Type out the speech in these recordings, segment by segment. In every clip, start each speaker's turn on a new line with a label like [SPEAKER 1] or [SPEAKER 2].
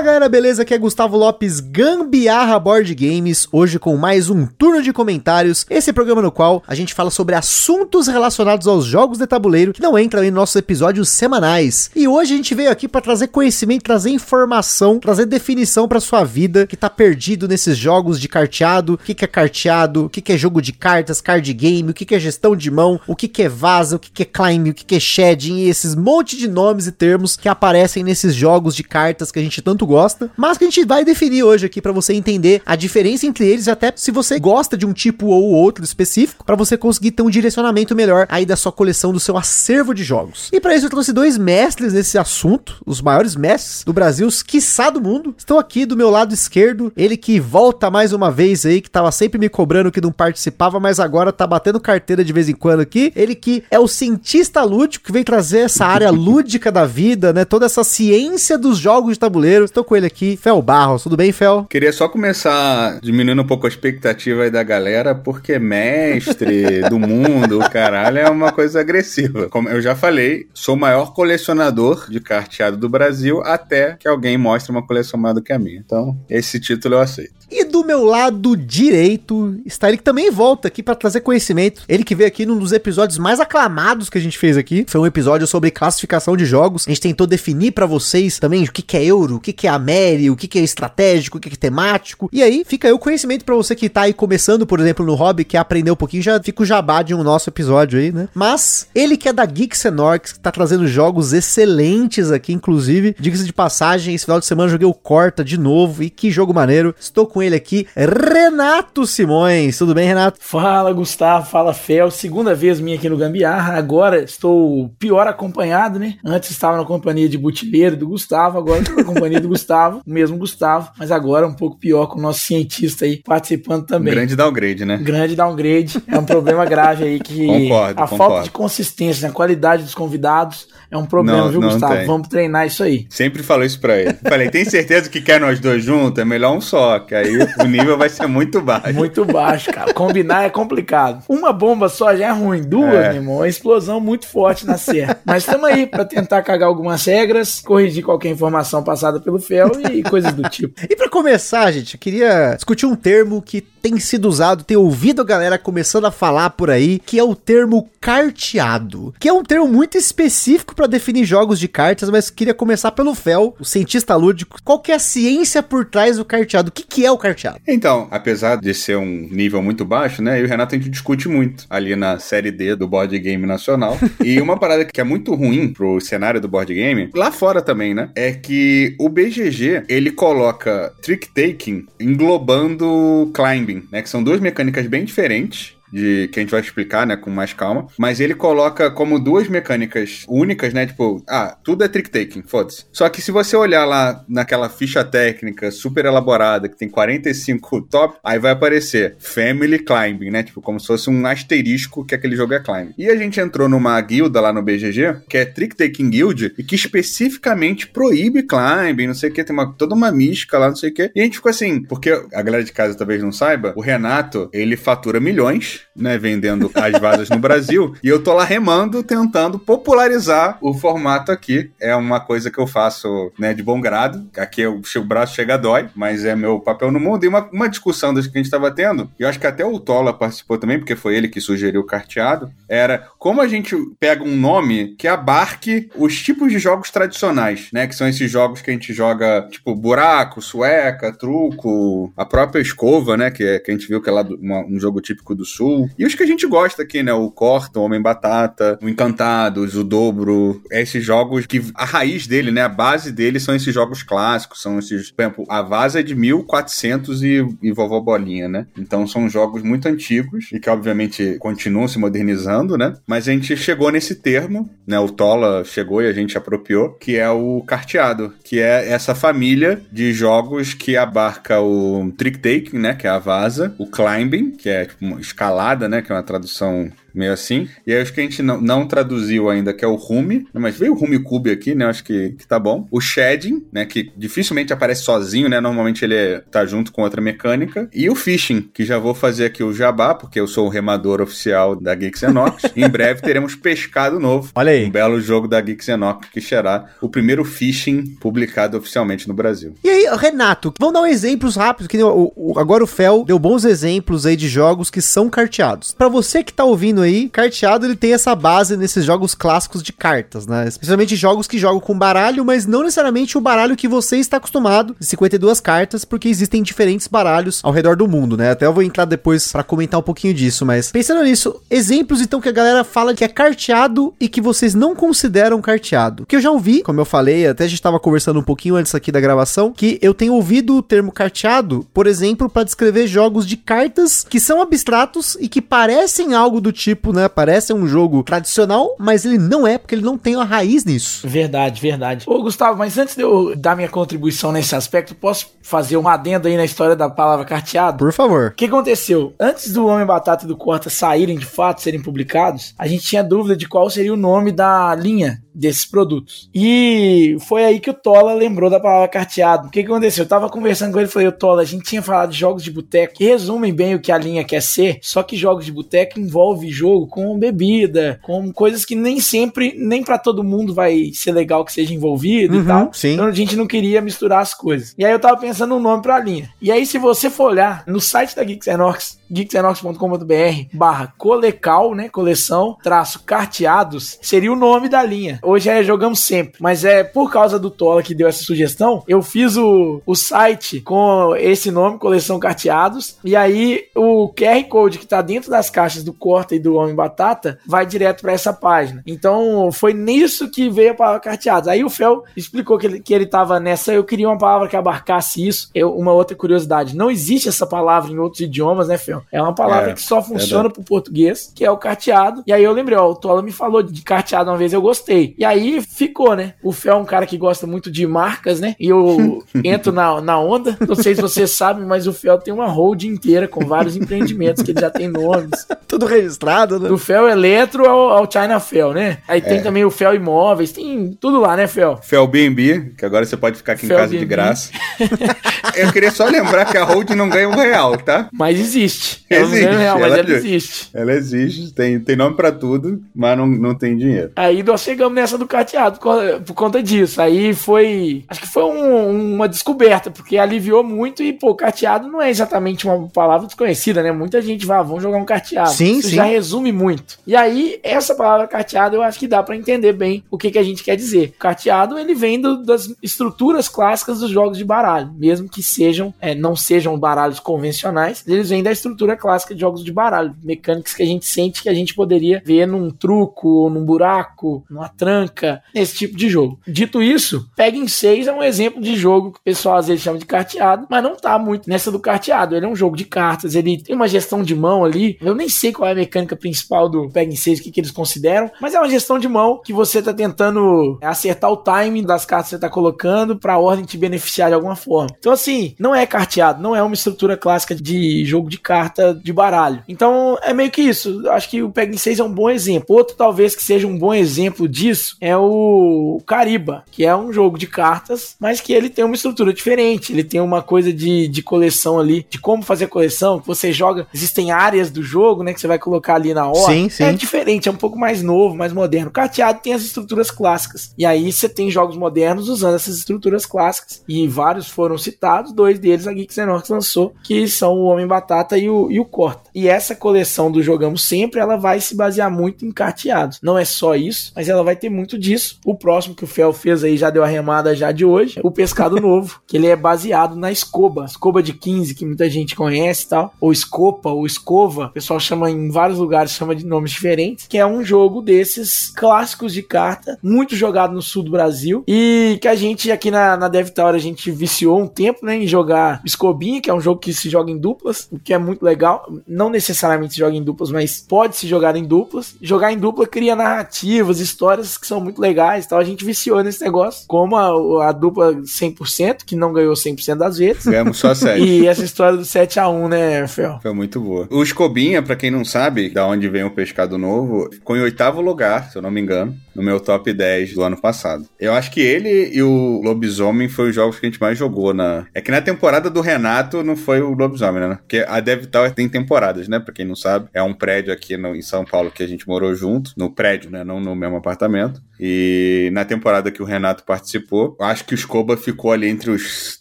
[SPEAKER 1] Fala galera, beleza? Aqui é Gustavo Lopes, Gambiarra Board Games, hoje com mais um turno de comentários. Esse programa no qual a gente fala sobre assuntos relacionados aos jogos de tabuleiro que não entram em nossos episódios semanais. E hoje a gente veio aqui para trazer conhecimento, trazer informação, trazer definição para sua vida que tá perdido nesses jogos de carteado. O que, que é carteado? O que, que é jogo de cartas, card game? O que, que é gestão de mão? O que, que é vaza? O que, que é climb? O que, que é shedding? E esses monte de nomes e termos que aparecem nesses jogos de cartas que a gente tanto gosta, mas que a gente vai definir hoje aqui para você entender a diferença entre eles e até se você gosta de um tipo ou outro específico, para você conseguir ter um direcionamento melhor aí da sua coleção, do seu acervo de jogos. E para isso eu trouxe dois mestres nesse assunto, os maiores mestres do Brasil, os quiçá do mundo. Estão aqui do meu lado esquerdo, ele que volta mais uma vez aí, que tava sempre me cobrando que não participava, mas agora tá batendo carteira de vez em quando aqui. Ele que é o cientista lúdico que vem trazer essa área lúdica da vida, né? Toda essa ciência dos jogos de tabuleiro. Estou com ele aqui, Fel Barros. Tudo bem, Fel?
[SPEAKER 2] Queria só começar diminuindo um pouco a expectativa aí da galera, porque mestre do mundo, o caralho, é uma coisa agressiva. Como eu já falei, sou o maior colecionador de carteado do Brasil, até que alguém mostre uma coleção maior do que a minha. Então, esse título eu aceito.
[SPEAKER 1] E do meu lado direito está ele que também volta aqui para trazer conhecimento. Ele que veio aqui num dos episódios mais aclamados que a gente fez aqui. Foi um episódio sobre classificação de jogos. A gente tentou definir para vocês também o que, que é euro, o que, que é Ameri, o que, que é estratégico, o que, que é temático. E aí fica aí o conhecimento para você que tá aí começando, por exemplo, no hobby, que aprender um pouquinho, já fica o jabá de um nosso episódio aí, né? Mas ele que é da Geeks and Orcs, que tá trazendo jogos excelentes aqui, inclusive. Diga-se de passagem, esse final de semana eu joguei o Corta de novo e que jogo maneiro. Estou com ele aqui, Renato Simões. Tudo bem, Renato?
[SPEAKER 3] Fala, Gustavo. Fala, Fel. Segunda vez minha aqui no Gambiarra. Agora estou pior acompanhado, né? Antes estava na companhia de Butileiro do Gustavo, agora estou na companhia do Gustavo, o mesmo Gustavo, mas agora um pouco pior com o nosso cientista aí participando também.
[SPEAKER 2] Um grande downgrade, né?
[SPEAKER 3] Grande downgrade. É um problema grave aí que
[SPEAKER 2] concordo,
[SPEAKER 3] a
[SPEAKER 2] concordo.
[SPEAKER 3] falta de consistência na qualidade dos convidados é um problema,
[SPEAKER 2] Não,
[SPEAKER 3] viu,
[SPEAKER 2] não
[SPEAKER 3] Gustavo?
[SPEAKER 2] tem.
[SPEAKER 3] Vamos treinar isso aí.
[SPEAKER 2] Sempre falou isso pra ele. Falei, tem certeza que quer nós dois juntos? É melhor um só, que aí o nível vai ser muito baixo.
[SPEAKER 3] Muito baixo, cara. Combinar é complicado. Uma bomba só já é ruim. Duas,
[SPEAKER 2] É.
[SPEAKER 3] meu irmão, é uma explosão muito forte na serra. Mas estamos aí para tentar cagar algumas regras, corrigir qualquer informação passada pelo Fel e coisas do tipo.
[SPEAKER 1] E pra começar, gente, eu queria discutir um termo que tem sido usado, tem ouvido a galera começando a falar por aí, que é o termo carteado, que é um termo muito específico pra definir jogos de cartas, mas queria começar pelo Fel, o cientista lúdico. Qual que é a ciência por trás do carteado? O que, que é o carteado?
[SPEAKER 2] Então, apesar de ser um nível muito baixo, né? Eu e o Renato a gente discute muito ali na série D do board game nacional. e uma parada que é muito ruim pro cenário do board game, lá fora também, né? É que o BGG ele coloca trick taking englobando climbing, né? Que são duas mecânicas bem diferentes. De, que a gente vai explicar, né, com mais calma. Mas ele coloca como duas mecânicas únicas, né? Tipo, ah, tudo é trick taking, foda-se. Só que se você olhar lá naquela ficha técnica super elaborada, que tem 45 top, aí vai aparecer Family Climbing, né? Tipo, como se fosse um asterisco que aquele jogo é climbing. E a gente entrou numa guilda lá no BGG, que é Trick Taking Guild, e que especificamente proíbe climbing, não sei o que, tem uma, toda uma mística lá, não sei o que. E a gente ficou assim, porque a galera de casa talvez não saiba, o Renato, ele fatura milhões, né, vendendo as vasas no Brasil, e eu tô lá remando, tentando popularizar o formato aqui. É uma coisa que eu faço, né, de bom grado. Aqui eu, o braço chega a dói, mas é meu papel no mundo. E uma, uma discussão das que a gente tava tendo, e eu acho que até o Tola participou também, porque foi ele que sugeriu o carteado, era como a gente pega um nome que abarque os tipos de jogos tradicionais, né, que são esses jogos que a gente joga, tipo, buraco, sueca, truco, a própria escova, né, que, é, que a gente viu que é lá do- uma- um jogo típico do sul, E os que a gente gosta aqui, né? O Corta, o Homem Batata, o Encantados, o Dobro. Esses jogos que a raiz dele, né? A base dele são esses jogos clássicos. São esses. Por exemplo, a Vaza é de 1400 e, e Vovó Bolinha, né? Então são jogos muito antigos e que, obviamente, continuam se modernizando, né? Mas a gente chegou nesse termo, né? O Tola chegou e a gente apropriou, que é o carteado, que é essa família de jogos que abarca o trick taking, né? Que é a Vaza, o climbing, que é tipo uma escalada, né? Que é uma tradução meio assim. E aí acho que a gente não, não traduziu ainda, que é o Rume, mas veio o Rume Cube aqui, né? Acho que, que tá bom. O Shedding, né? Que dificilmente aparece sozinho, né? Normalmente ele é, tá junto com outra mecânica. E o Fishing, que já vou fazer aqui o jabá, porque eu sou o remador oficial da Geeks Enox. em breve teremos Pescado Novo.
[SPEAKER 1] Olha aí.
[SPEAKER 2] Um belo jogo da Geeks Enox, que será o primeiro Fishing publicado oficialmente no Brasil.
[SPEAKER 1] E aí, Renato, vamos dar um exemplos rápidos, que o, o, agora o Fel deu bons exemplos aí de jogos que são carteados. Para você que tá ouvindo aí, carteado ele tem essa base nesses jogos clássicos de cartas, né? Especialmente jogos que jogam com baralho, mas não necessariamente o baralho que você está acostumado, de 52 cartas, porque existem diferentes baralhos ao redor do mundo, né? Até eu vou entrar depois para comentar um pouquinho disso, mas pensando nisso, exemplos então que a galera fala que é carteado e que vocês não consideram carteado. Que eu já ouvi, como eu falei, até a gente tava conversando um pouquinho antes aqui da gravação, que eu tenho ouvido o termo carteado, por exemplo, para descrever jogos de cartas que são abstratos e que parecem algo do tipo, né? Parece um jogo tradicional, mas ele não é, porque ele não tem a raiz nisso.
[SPEAKER 3] Verdade, verdade. Ô, Gustavo, mas antes de eu dar minha contribuição nesse aspecto, posso fazer uma adenda aí na história da palavra carteado?
[SPEAKER 1] Por favor.
[SPEAKER 3] O que aconteceu? Antes do Homem Batata e do Corta saírem de fato, serem publicados, a gente tinha dúvida de qual seria o nome da linha desses produtos. E foi aí que o Tola lembrou da palavra carteado. O que, que aconteceu? Eu tava conversando com ele e falei, Tola, a gente tinha falado de jogos de boteco que resumem bem o que a linha quer ser, só que jogos de boteco envolve jogo com bebida, com coisas que nem sempre, nem para todo mundo vai ser legal que seja envolvido
[SPEAKER 1] Uhum,
[SPEAKER 3] e tal.
[SPEAKER 1] sim.
[SPEAKER 3] Então a gente não queria misturar as coisas. E aí eu tava pensando um nome pra linha. E aí se você for olhar no site da Geeks Enox, geeksenox.com.br barra colecal, né, coleção, traço carteados, seria o nome da linha. Hoje é Jogamos Sempre, mas é por causa do Tola que deu essa sugestão, eu fiz o, o site com esse nome, coleção carteados, e aí o QR Code que tá dentro das caixas do Corta e do Homem Batata vai direto para essa página. Então foi nisso que veio a palavra carteados. Aí o Fel explicou que ele, que ele tava nessa, eu queria uma palavra que abarcasse isso. Eu, uma outra curiosidade, não existe essa palavra em outros idiomas, né, Fel? É uma palavra
[SPEAKER 2] É,
[SPEAKER 3] que só funciona pro português, que é o carteado. E aí eu lembrei, ó, o Tola me falou de carteado uma vez, eu gostei. E aí ficou, né? O Fel é um cara que gosta muito de marcas, né? E eu entro na, na onda. Não sei se vocês sabem, mas o Fel tem uma holding inteira com vários empreendimentos que ele já tem nomes.
[SPEAKER 1] Tudo registrado, né?
[SPEAKER 3] Do Fel Eletro ao, ao China Fel, né? Aí tem também o Fel Imóveis, tem tudo lá, né, Fel?
[SPEAKER 2] Felbnb, que agora você pode ficar aqui em casa de graça. Eu queria só lembrar que a Hold não ganha um real, tá?
[SPEAKER 3] Mas existe. Ela não ganha
[SPEAKER 2] Existe,
[SPEAKER 3] real, mas
[SPEAKER 2] ela
[SPEAKER 3] ela
[SPEAKER 2] existe.
[SPEAKER 3] existe.
[SPEAKER 2] Ela existe, tem, tem nome pra tudo, mas não, não tem dinheiro.
[SPEAKER 3] Aí nós chegamos nessa do carteado por co- por conta disso. Aí foi. Acho que foi um- uma descoberta, porque aliviou muito e, pô, carteado não é exatamente uma palavra desconhecida, né? Muita gente vai, vamos jogar um carteado.
[SPEAKER 1] Sim,
[SPEAKER 3] Isso
[SPEAKER 1] sim.
[SPEAKER 3] já resume muito. E aí, essa palavra carteado, eu acho que dá pra entender bem o que, que a gente quer dizer. O carteado, ele vem do- das estruturas clássicas dos jogos de baralho, mesmo que sejam, é, não sejam baralhos convencionais, eles vêm da estrutura clássica de jogos de baralho, mecânicas que a gente sente que a gente poderia ver num truco, num buraco, numa tranca, nesse tipo de jogo. Dito isso, Pegging 6 é um exemplo de jogo que o pessoal às vezes chama de carteado, mas não tá muito nessa do carteado. Ele é um jogo de cartas, ele tem uma gestão de mão ali. Eu nem sei qual é a mecânica principal do Pegging 6, o que, que eles consideram, mas é uma gestão de mão que você tá tentando acertar o timing das cartas que você tá colocando pra ordem te beneficiar de alguma forma. Então, assim, não é carteado, não é uma estrutura clássica de jogo de carta de baralho. Então, é meio que isso. Acho que o Pegging 6 é um bom exemplo. Outro, talvez, que seja um bom exemplo disso é o Cariba, que é um jogo de cartas, mas que ele tem uma estrutura diferente. Ele tem uma coisa de, de coleção ali, de como fazer coleção, que você joga. Existem áreas do jogo, né, que você vai colocar ali na hora.
[SPEAKER 1] Sim, sim.
[SPEAKER 3] É diferente, é um pouco mais novo, mais moderno. O carteado tem as estruturas clássicas. E aí você tem jogos modernos usando essas estruturas clássicas. E vários foram citados, dois deles a Geeks Enox lançou, que são o Homem Batata e o, e o Corta. E essa coleção do Jogamos Sempre, ela vai se basear muito em carteados. Não é só isso, mas ela vai ter muito disso. O próximo que o Fel fez aí já deu a remada já de hoje, o Pescado Novo, que ele é baseado na escoba, escoba de 15, que muita gente conhece e tal, ou escopa, ou escova, o pessoal chama em vários lugares, chama de nomes diferentes, que é um jogo desses clássicos de carta, muito jogado no sul do Brasil, e que a gente aqui na, na DevTower a gente viciou um tempo, né, em jogar escobinha, que é um jogo que se joga em duplas, o que é muito muito legal. Não necessariamente se joga em duplas, mas pode se jogar em duplas. Jogar em dupla cria narrativas, histórias que são muito legais. Então a gente viciou nesse negócio. Como a, a dupla 100%, que não ganhou 100% das vezes.
[SPEAKER 2] Ganhamos só 7.
[SPEAKER 3] E essa história do 7x1, né, Fel?
[SPEAKER 2] Foi muito boa. O Escobinha, pra quem não sabe da onde vem o pescado novo, ficou em oitavo lugar, se eu não me engano, no meu top 10 do ano passado. Eu acho que ele e o Lobisomem foi os jogos que a gente mais jogou na. É que na temporada do Renato não foi o Lobisomem, né? Porque a Dev Tower tem temporadas, né? Pra quem não sabe. É um prédio aqui no, em São Paulo que a gente morou junto. No prédio, né? Não no mesmo apartamento. E na temporada que o Renato participou, eu acho que o Scoba ficou ali entre os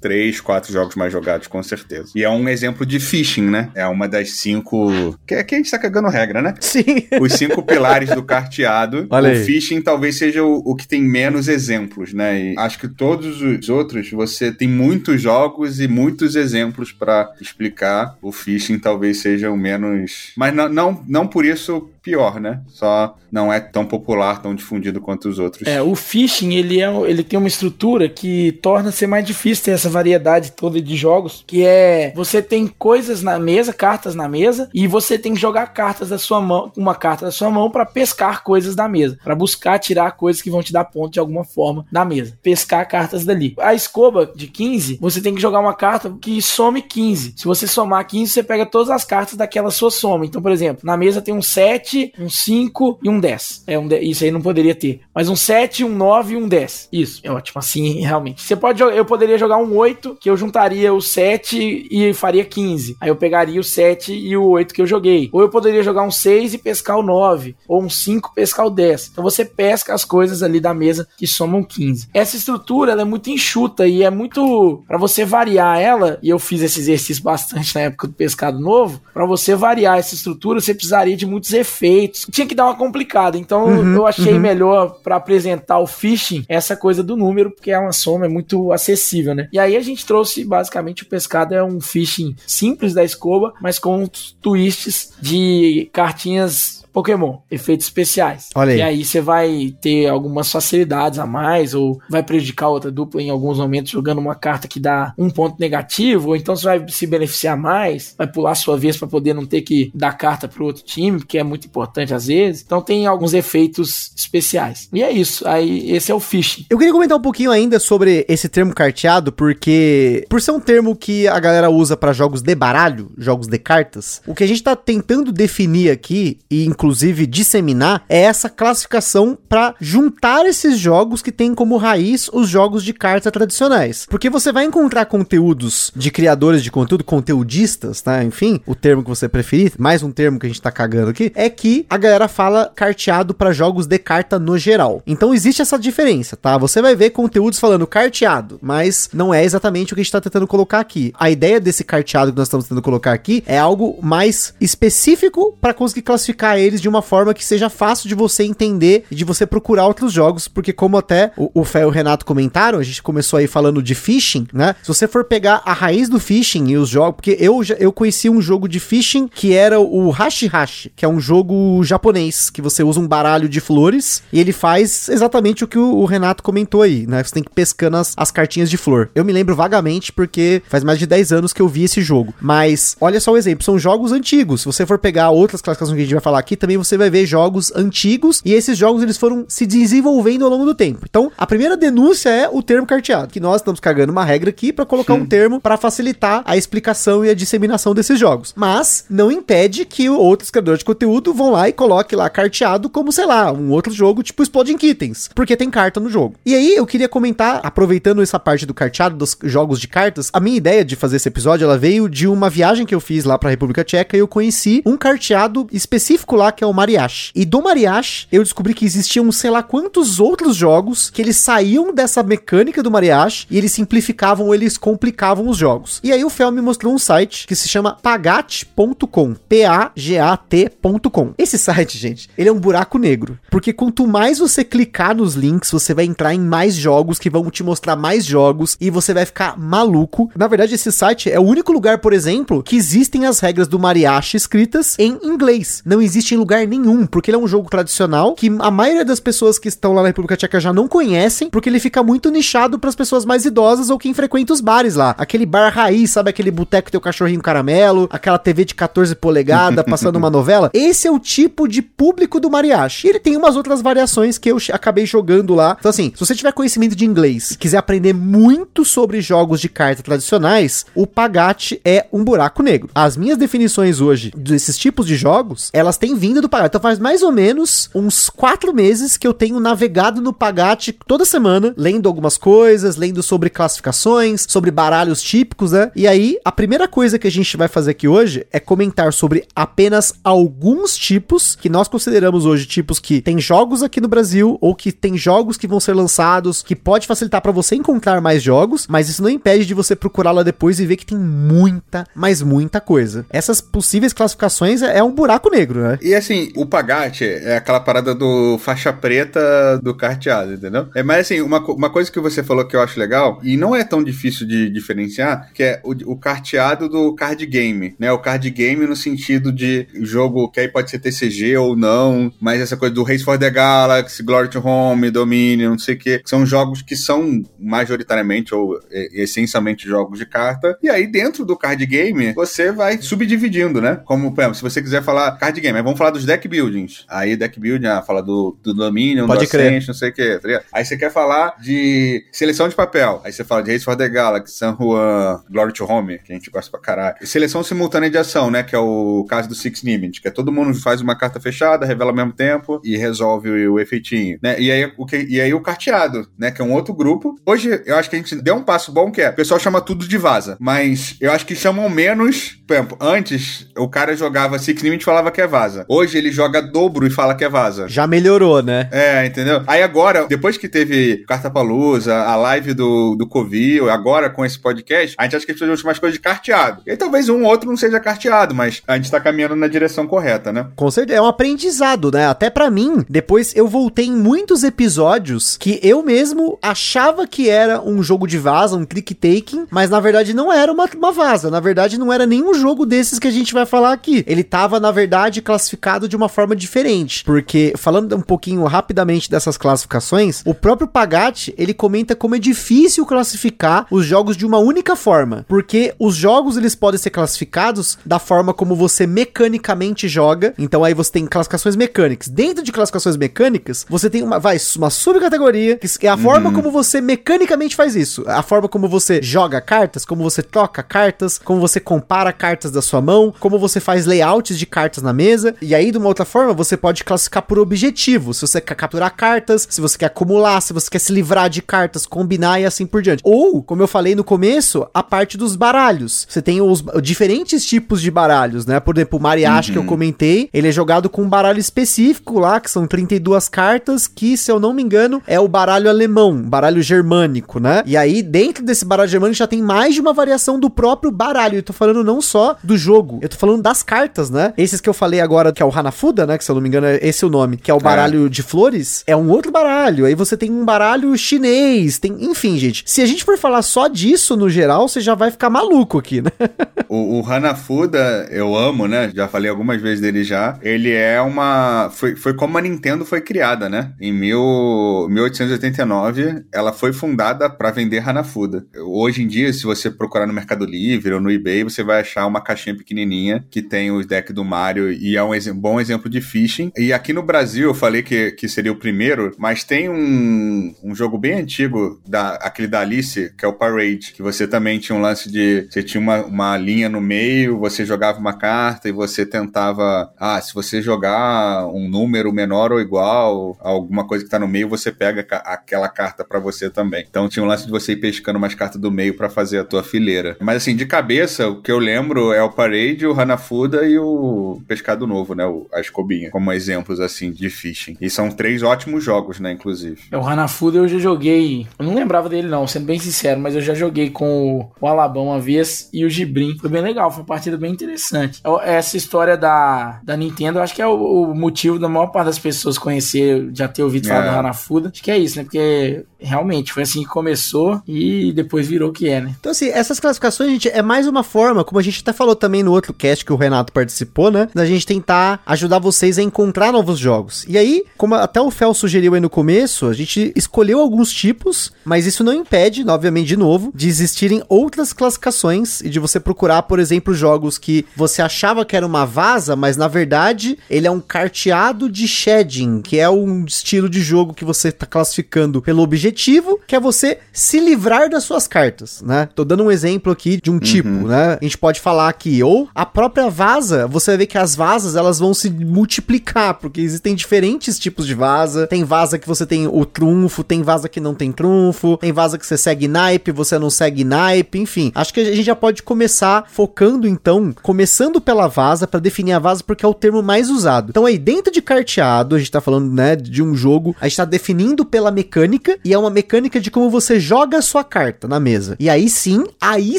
[SPEAKER 2] três, quatro jogos mais jogados, com certeza. E é um exemplo de phishing, né? É uma das cinco. Que aqui a gente tá cagando regra, né?
[SPEAKER 1] Sim.
[SPEAKER 2] Os cinco pilares do carteado.
[SPEAKER 1] Olha
[SPEAKER 2] o
[SPEAKER 1] aí.
[SPEAKER 2] phishing talvez seja o, o que tem menos exemplos, né? E acho que todos os outros você tem muitos jogos e muitos exemplos pra explicar. O phishing talvez seja o menos. Mas não, não, não por isso pior, né? Só não é tão popular, tão difundido quanto os outros.
[SPEAKER 3] É, o phishing, ele, é, ele tem uma estrutura que torna ser mais difícil ter essa variedade toda de jogos, que é, você tem coisas na mesa, cartas na mesa, e você tem que jogar cartas da sua mão, uma carta da sua mão para pescar coisas da mesa, para buscar tirar coisas que vão te dar ponto de alguma forma da mesa, pescar cartas dali. A escoba de 15, você tem que jogar uma carta que some 15. Se você somar 15, você pega todas as cartas daquela sua soma. Então, por exemplo, na mesa tem um 7, um 5 e um 10. É um 10, isso aí não poderia ter. Mas um 7, um 9 e um 10. Isso, é ótimo. Assim, realmente. Você pode jogar, eu poderia jogar um 8, que eu juntaria o 7 e faria 15. Aí eu pegaria o 7 e o 8 que eu joguei. Ou eu poderia jogar um 6 e pescar o 9. Ou um 5 e pescar o 10. Então você pesca as coisas ali da mesa que somam 15. Essa estrutura ela é muito enxuta e é muito. para você variar ela, e eu fiz esse exercício bastante na época do pescado novo. para você variar essa estrutura, você precisaria de muitos efeitos. Tinha que dar uma complicada. Então eu achei melhor para apresentar o phishing essa coisa do número, porque é uma soma, é muito acessível, né? E aí a gente trouxe basicamente o pescado é um phishing simples da escoba, mas com twists de cartinhas Pokémon, efeitos especiais.
[SPEAKER 1] Olha aí.
[SPEAKER 3] E aí você vai ter algumas facilidades a mais, ou vai prejudicar outra dupla em alguns momentos jogando uma carta que dá um ponto negativo, ou então você vai se beneficiar mais, vai pular a sua vez para poder não ter que dar carta pro outro time, que é muito importante às vezes. Então tem alguns efeitos especiais. E é isso. Aí esse é o phishing.
[SPEAKER 1] Eu queria comentar um pouquinho ainda sobre esse termo carteado, porque por ser um termo que a galera usa pra jogos de baralho, jogos de cartas, o que a gente tá tentando definir aqui e inclusive disseminar é essa classificação pra juntar esses jogos que têm como raiz os jogos de carta tradicionais. Porque você vai encontrar conteúdos de criadores de conteúdo, conteudistas, tá? Enfim, o termo que você preferir, mais um termo que a gente tá cagando aqui, é que a galera fala carteado pra jogos de carta no geral. Então existe essa diferença, tá? Você vai ver conteúdos falando carteado, mas não é exatamente o que a gente tá tentando colocar aqui. A ideia desse carteado que nós estamos tentando colocar aqui é algo mais específico para conseguir classificar eles de uma forma que seja fácil de você entender e de você procurar outros jogos, porque como até o, o Fé e o Renato comentaram, a gente começou aí falando de phishing, né? Se você for pegar a raiz do phishing e os jogos, porque eu eu conheci um jogo de phishing que era o Hashi Hashi, que é um jogo japonês, que você usa um baralho de flores e ele faz exatamente o que o, o Renato comentou aí, né? Você tem que ir pescando as, as cartinhas de flor. Eu me lembro vagamente porque faz mais de 10 anos que eu vi esse jogo. Mas olha só o exemplo, são jogos antigos. Se você for pegar outras classificações que a gente vai falar aqui, também você vai ver jogos antigos e esses jogos eles foram se desenvolvendo ao longo do tempo. Então, a primeira denúncia é o termo carteado, que nós estamos cagando uma regra aqui para colocar um termo para facilitar a explicação e a disseminação desses jogos. Mas não impede que outros criadores de conteúdo vão lá e coloquem lá carteado como, sei lá, um outro jogo tipo Exploding Kittens, porque tem carta no jogo. E aí eu queria comentar, aproveitando essa parte do carteado dos jogos de cartas, a minha ideia de fazer esse episódio, ela veio de uma viagem que eu fiz lá para a República Tcheca e eu conheci um carteado específico lá que é o Mariachi. E do Mariachi, eu descobri que existiam sei lá quantos outros jogos que eles saíam dessa mecânica do Mariachi e eles simplificavam eles complicavam os jogos. E aí o Fel me mostrou um site que se chama pagat.com, P-A-G-A-T.com. Esse site, gente, ele é um buraco negro, porque quanto mais você clicar nos links, você vai entrar em mais jogos que vão te mostrar mais jogos e você vai ficar maluco. Na verdade, esse site é o único lugar, por exemplo, que existem as regras do Mariachi escritas em inglês. Não existe em lugar nenhum, porque ele é um jogo tradicional que a maioria das pessoas que estão lá na República Tcheca já não conhecem, porque ele fica muito nichado para as pessoas mais idosas ou quem frequenta os bares lá. Aquele bar raiz, sabe aquele boteco o cachorrinho caramelo, aquela TV de 14 polegadas passando uma novela. Esse é o tipo de público do mariachi. E ele tem umas outras variações que eu acabei jogando lá. Então assim, se você tiver conhecimento de inglês e quiser aprender muito sobre jogos de carta tradicionais, o Pagate é um buraco negro. As minhas definições hoje desses tipos de jogos, elas têm vindo do Pagate. Então faz mais ou menos uns quatro meses que eu tenho navegado no Pagate toda semana, lendo algumas coisas, lendo sobre classificações, sobre baralhos típicos, né? E aí, a primeira coisa que a gente vai fazer aqui hoje é comentar sobre apenas alguns tipos que nós consideramos hoje tipos que tem jogos aqui no Brasil ou que tem jogos que vão ser lançados, que pode facilitar para você encontrar mais jogos, mas isso não impede de você procurar lá depois e ver que tem muita, mas muita coisa. Essas possíveis classificações é, é um buraco negro, né?
[SPEAKER 2] E assim, o Pagate é aquela parada do faixa preta do carteado, entendeu? É, mas assim, uma, uma coisa que você falou que eu acho legal, e não é tão difícil de diferenciar, que é o, o carteado do card game, né? O card game no sentido de jogo que aí pode ser TCG ou não, mas essa coisa do Race for the Galaxy, Glory to Home, Dominion, não sei o que, são jogos que são majoritariamente ou é, essencialmente jogos de carta, e aí dentro do card game você vai subdividindo, né? Como, por exemplo, se você quiser falar card game, vamos falar dos deck buildings. Aí deck building, ah, fala do, do Dominion,
[SPEAKER 1] Pode
[SPEAKER 2] do
[SPEAKER 1] crer.
[SPEAKER 2] Ascension, não sei o que, tá? Aí você quer falar de seleção de papel, aí você fala de Race for the Galaxy, San Juan, Glory to Home, que a gente gosta pra caralho. E seleção simultânea de ação, né? Que é o caso do Six Limit, que é todo mundo faz uma carta fechada, revela ao mesmo tempo e resolve o, o efeitinho, né? E aí, o que, e aí o carteado, né? Que é um outro grupo. Hoje, eu acho que a gente deu um passo bom que é, o pessoal chama tudo de vaza, mas eu acho que chamam menos, por exemplo, antes o cara jogava Six Limit e falava que é vaza. Hoje ele joga dobro e fala que é vaza.
[SPEAKER 1] Já melhorou, né?
[SPEAKER 2] É, entendeu? Aí agora, depois que teve Carta Palusa, a live do, do Covil, agora com esse podcast, a gente acha que as pessoas as coisas de carteado. E talvez um ou outro não seja carteado, mas a gente tá caminhando na direção correta, né?
[SPEAKER 1] Com certeza, é um aprendizado, né? Até pra mim, depois eu voltei em muitos episódios que eu mesmo achava que era um jogo de vaza, um click taking, mas na verdade não era uma, uma vaza. Na verdade, não era nenhum jogo desses que a gente vai falar aqui. Ele tava, na verdade, classificado de uma forma diferente. Porque, falando um pouquinho rapidamente dessas classificações, o próprio Pagate, ele comenta como é difícil classificar os jogos de uma única forma. Porque os jogos, eles podem ser classificados da forma como você mecanicamente joga. Então aí você tem classificações mecânicas. Dentro de classificações mecânicas, você tem uma, vai, uma subcategoria, que é a forma como você mecanicamente faz isso. A forma como você joga cartas, como você troca cartas, como você compara cartas da sua mão, como você faz layouts de cartas na mesa. E aí, de uma outra forma, você pode classificar por objetivo. Se você quer capturar cartas, se você quer acumular, se você quer se livrar de cartas, combinar e assim por diante. Ou, como eu falei no começo, a parte dos baralhos. Você tem os diferentes tipos de baralhos, né? Por exemplo, o Mariachi que eu comentei, ele é jogado com um baralho específico lá, que são 32 cartas, que, se eu não me engano, é o baralho alemão, baralho germânico, né? E aí, dentro desse baralho germânico, já tem mais de uma variação do próprio baralho. Eu tô falando não só do jogo, eu tô falando das cartas, né? Esses que eu falei agora, que é o Hanafuda, né? Que se eu não me engano, é esse o nome, que é o baralho de flores, é um outro baralho. Aí você tem um baralho chinês, tem, enfim, gente. Se a gente for falar só disso no geral, você já vai ficar maluco aqui, né?
[SPEAKER 2] O, o Hanafuda, eu amo, né? Já falei algumas vezes dele já. Ele é uma. Foi, foi como a Nintendo foi criada, né? Em mil, 1889, ela foi fundada para vender Hanafuda. Hoje em dia, se você procurar no Mercado Livre ou no eBay, você vai achar uma caixinha pequenininha que tem os decks do Mario e é um bom exemplo de phishing. E aqui no Brasil, eu falei que, que seria o primeiro, mas tem um, um jogo bem antigo, da, aquele da Alice, que é o Parade, que você também tinha um lance de. Você tinha uma, uma linha no meio, você jogava uma carta e você tentava. Ah, se você jogar um número menor ou igual alguma coisa que tá no meio, você pega aquela carta pra você também. Então tinha um lance de você ir pescando umas cartas do meio pra fazer a tua fileira. Mas assim, de cabeça, o que eu lembro é o Parade, o Hanafuda e o Pescado Novo, né? A escobinha, como exemplos assim de phishing. E são três ótimos jogos, né? Inclusive.
[SPEAKER 3] É, O Hanafuda eu já joguei. Eu não lembrava dele, não, sendo bem sincero, mas eu já joguei com o, o Alabão uma vez e o Gibrim. Foi bem legal, foi uma partida bem interessante. Eu- Essa história da, da Nintendo, eu acho que é o, o motivo da maior parte das pessoas conhecer, já ter ouvido falar
[SPEAKER 2] É.
[SPEAKER 3] do Hanafuda. Acho que é isso, né? Porque realmente foi assim que começou e depois virou o que é, né?
[SPEAKER 1] Então, assim, essas classificações, gente, é mais uma forma, como a gente até falou também no outro cast que o Renato participou, né? Da gente tentar ajudar vocês a encontrar novos jogos. E aí, como até o Fel sugeriu aí no começo, a gente escolheu alguns tipos, mas isso não impede, obviamente, de novo, de existirem outras classificações e de você procurar, por exemplo, jogos que você achava que era uma vaza, mas na verdade ele é um carteado de shedding, que é um estilo de jogo que você está classificando pelo objetivo, que é você se livrar das suas cartas, né? Tô dando um exemplo aqui de um tipo, né? A gente pode falar aqui, ou a própria vaza, você vai ver que as vazas elas vão se multiplicar, porque existem diferentes tipos de vaza. Tem vaza que você tem o trunfo, tem vaza que não tem trunfo, tem vaza que você segue naipe, você não segue naipe, enfim. Acho que a gente já pode começar focando então, começando pela vaza para definir a vaza porque é o termo mais usado. Então aí dentro de carteado, a gente tá falando, né, de um jogo, a gente tá definindo pela mecânica e é uma mecânica de como você joga a sua carta na mesa. E aí sim, aí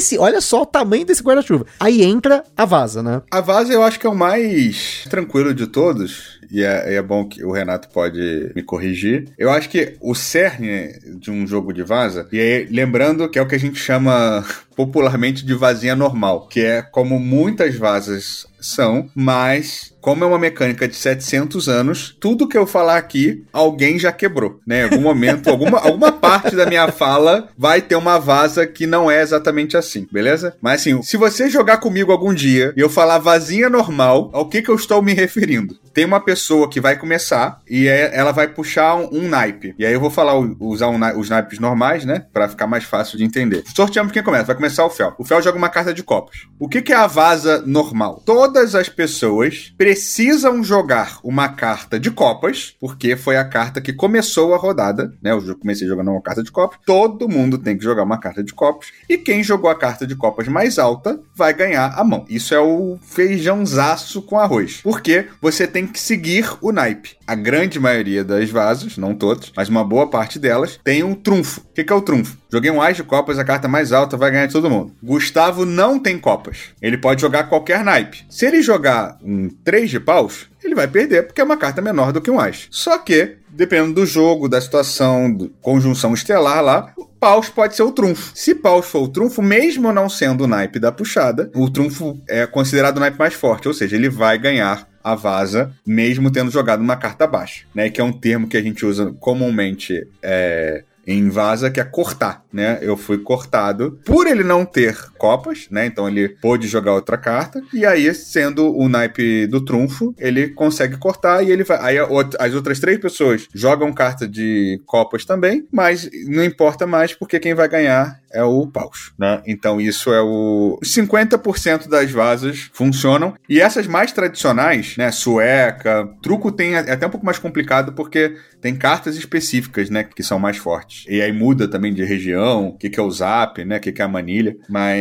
[SPEAKER 1] sim, olha só o tamanho desse guarda-chuva. Aí entra a vaza, né?
[SPEAKER 2] A vaza eu acho que é o mais tranquilo de todos. E é, é, bom que o Renato pode me corrigir. Eu acho que o cerne de um jogo de vaza, e aí, lembrando que é o que a gente chama popularmente de vazinha normal, que é como muitas vazas são, mas como é uma mecânica de 700 anos, tudo que eu falar aqui, alguém já quebrou, né? Em algum momento, alguma, alguma parte da minha fala vai ter uma vaza que não é exatamente assim, beleza? Mas assim, se você jogar comigo algum dia e eu falar vazinha normal, ao que que eu estou me referindo? Tem uma pessoa que vai começar e é, ela vai puxar um, um naipe. E aí eu vou falar, usar um, os naipes normais, né? Pra ficar mais fácil de entender. Sorteamos quem começa. Vai começar o Fel. O Fel joga uma carta de copas. O que que é a vaza normal? Todas as pessoas precisam jogar uma carta de copas, porque foi a carta que começou a rodada, né? Eu comecei jogando uma carta de copas. Todo mundo tem que jogar uma carta de copas. E quem jogou a carta de copas mais alta vai ganhar a mão. Isso é o feijãozaço com arroz. Porque você tem que seguir o naipe. A grande maioria das vasos, não todas, mas uma boa parte delas, tem um trunfo. O que, que é o trunfo? Joguei um As de copas, a carta mais alta vai ganhar de todo mundo. Gustavo não tem copas. Ele pode jogar qualquer naipe. Se ele jogar um 3 de paus, ele vai perder, porque é uma carta menor do que um As. Só que, dependendo do jogo, da situação, do conjunção estelar lá, paus pode ser o trunfo. Se paus for o trunfo, mesmo não sendo o naipe da puxada, o trunfo é considerado o naipe mais forte, ou seja, ele vai ganhar a vaza, mesmo tendo jogado uma carta baixa, né? Que é um termo que a gente usa comumente é, em vaza, que é cortar, né? Eu fui cortado por ele não ter copas, né? Então ele pôde jogar outra carta. E aí, sendo o naipe do trunfo, ele consegue cortar e ele vai. Aí as outras três pessoas jogam carta de copas também, mas não importa mais porque quem vai ganhar é o paus, né? Então isso é o 50% das vasas funcionam e essas mais tradicionais, né, sueca, truco tem é até um pouco mais complicado porque tem cartas específicas, né, que são mais fortes. E aí muda também de região, o que, que é o zap, né, o que, que é a manilha, mas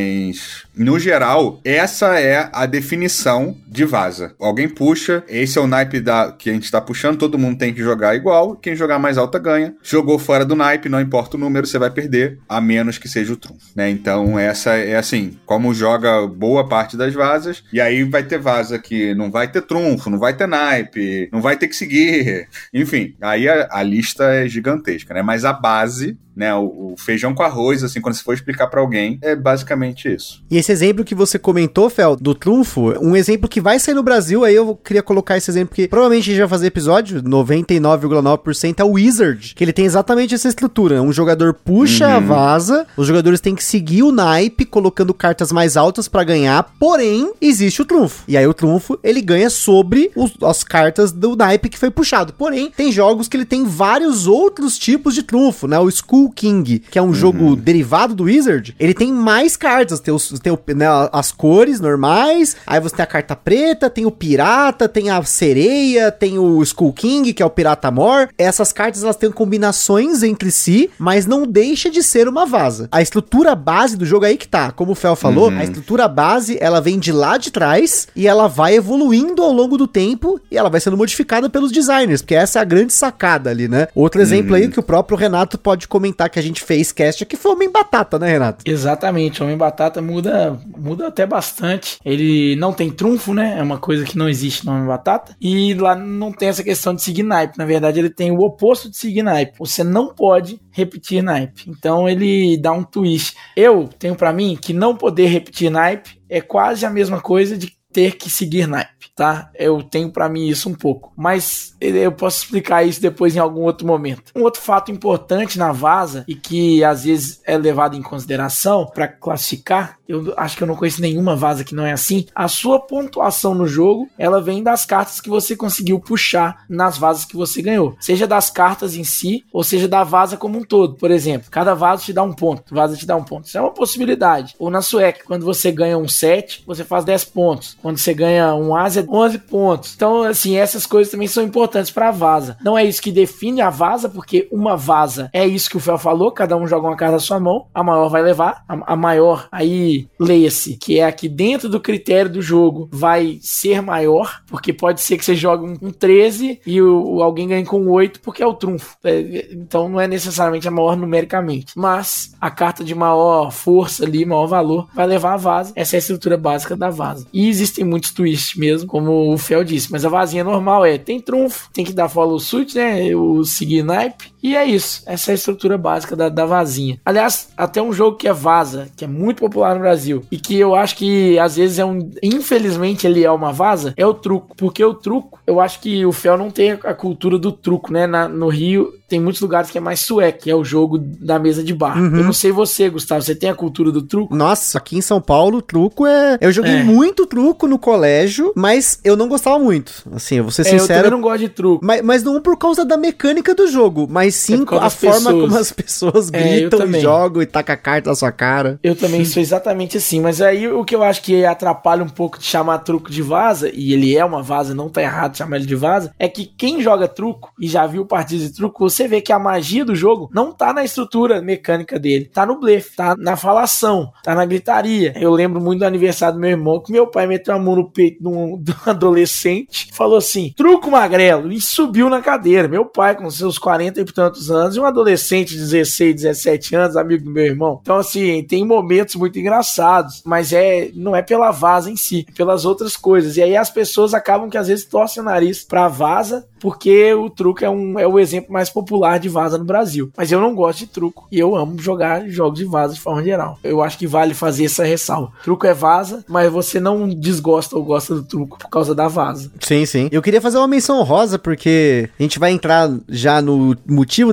[SPEAKER 2] no geral, essa é a definição de vaza. Alguém puxa, esse é o naipe da que a gente está puxando, todo mundo tem que jogar igual, quem jogar mais alta ganha. Jogou fora do naipe, não importa o número, você vai perder, a menos que seja o trunfo, né? Então essa é assim, como joga boa parte das vazas, e aí vai ter vaza que não vai ter trunfo, não vai ter naipe, não vai ter que seguir, enfim, aí a, a lista é gigantesca, né? Mas a base né, o, o, feijão com arroz, assim, quando você for explicar para alguém, é basicamente isso.
[SPEAKER 1] E esse exemplo que você comentou, Fel, do trunfo, um exemplo que vai sair no Brasil, aí eu queria colocar esse exemplo que provavelmente a gente vai fazer episódio, 99,9% é o Wizard, que ele tem exatamente essa estrutura. Um jogador puxa a uhum. vaza, os jogadores têm que seguir o naipe, colocando cartas mais altas para ganhar, porém, existe o trunfo. E aí o trunfo, ele ganha sobre os, as cartas do naipe que foi puxado. Porém, tem jogos que ele tem vários outros tipos de trunfo, né? O Skull King, que é um uhum. jogo derivado do Wizard, ele tem mais cartas. Tem, os, tem o, né, as cores normais, aí você tem a carta preta, tem o pirata, tem a sereia, tem o Skull King, que é o pirata mor. Essas cartas elas têm combinações entre si, mas não deixa de ser uma vaza. A estrutura base do jogo é aí que tá, como o Fel falou, uhum. a estrutura base ela vem de lá de trás e ela vai evoluindo ao longo do tempo e ela vai sendo modificada pelos designers, porque essa é a grande sacada ali, né? Outro exemplo uhum. aí que o próprio Renato pode comentar comentar que a gente fez cast aqui foi Homem Batata, né, Renato?
[SPEAKER 3] Exatamente, Homem Batata muda, muda até bastante. Ele não tem trunfo, né? É uma coisa que não existe no Homem Batata. E lá não tem essa questão de seguir naipe. Na verdade, ele tem o oposto de seguir naipe. Você não pode repetir naipe. Então ele dá um twist. Eu tenho para mim que não poder repetir naipe é quase a mesma coisa de ter que seguir naipe, tá? Eu tenho para mim isso um pouco, mas eu posso explicar isso depois em algum outro momento. Um outro fato importante na vaza e que às vezes é levado em consideração para classificar, eu acho que eu não conheço nenhuma vaza que não é assim. A sua pontuação no jogo, ela vem das cartas que você conseguiu puxar nas vazas que você ganhou, seja das cartas em si ou seja da vaza como um todo. Por exemplo, cada vaso te dá um ponto, vaza te dá um ponto. Isso é uma possibilidade. Ou na sueca, quando você ganha um 7, você faz 10 pontos. Quando você ganha um asa, 11 pontos. Então, assim, essas coisas também são importantes para a vaza. Não é isso que define a vaza, porque uma vaza é isso que o Fel falou, cada um joga uma carta na sua mão, a maior vai levar, a, a maior, aí leia-se, que é aqui dentro do critério do jogo, vai ser maior, porque pode ser que você jogue um, um 13 e o, alguém ganhe com 8, porque é o trunfo. É, então não é necessariamente a maior numericamente. Mas a carta de maior força ali, maior valor, vai levar a vaza. Essa é a estrutura básica da vaza. E existem muitos twists mesmo, como o Fel disse, mas a vazinha normal é tem trunfo, tem que dar follow suit, né? O seguir naipe. E é isso. Essa é a estrutura básica da, da vazinha. Aliás, até um jogo que é vaza, que é muito popular no Brasil, e que eu acho que às vezes é um. Infelizmente ele é uma vaza, é o truco. Porque o truco, eu acho que o Fel não tem a cultura do truco, né? Na, no Rio tem muitos lugares que é mais sueco, que é o jogo da mesa de bar. Uhum. Eu não sei você, Gustavo, você tem a cultura do truco?
[SPEAKER 1] Nossa, aqui em São Paulo, truco é. Eu joguei é. muito truco no colégio, mas eu não gostava muito. Assim, eu vou ser sincero. É, eu também
[SPEAKER 3] não gosto de truco.
[SPEAKER 1] Mas, mas não por causa da mecânica do jogo, mas é a forma pessoas. como as pessoas é, gritam é, e jogam e tacam a carta na sua cara.
[SPEAKER 3] Eu também sou exatamente assim, mas aí o que eu acho que atrapalha um pouco de chamar truco de vaza, e ele é uma vaza, não tá errado chamar ele de vaza, é que quem joga truco e já viu partidas de truco, você vê que a magia do jogo não tá na estrutura mecânica dele, tá no blefe, tá na falação, tá na gritaria. Eu lembro muito do aniversário do meu irmão que meu pai meteu a mão no peito de um, de um adolescente, falou assim: truco magrelo, e subiu na cadeira. Meu pai, com seus 40 e tantos anos, e um adolescente de 16, 17 anos, amigo do meu irmão. Então, assim, tem momentos muito engraçados, mas é não é pela vaza em si, é pelas outras coisas. E aí as pessoas acabam que às vezes torcem o nariz pra vaza porque o truco é, um, é o exemplo mais popular de vaza no Brasil. Mas eu não gosto de truco e eu amo jogar jogos de vaza de forma geral. Eu acho que vale fazer essa ressalva. Truco é vaza, mas você não desgosta ou gosta do truco por causa da vaza.
[SPEAKER 1] Sim, sim. Eu queria fazer uma menção rosa porque a gente vai entrar já no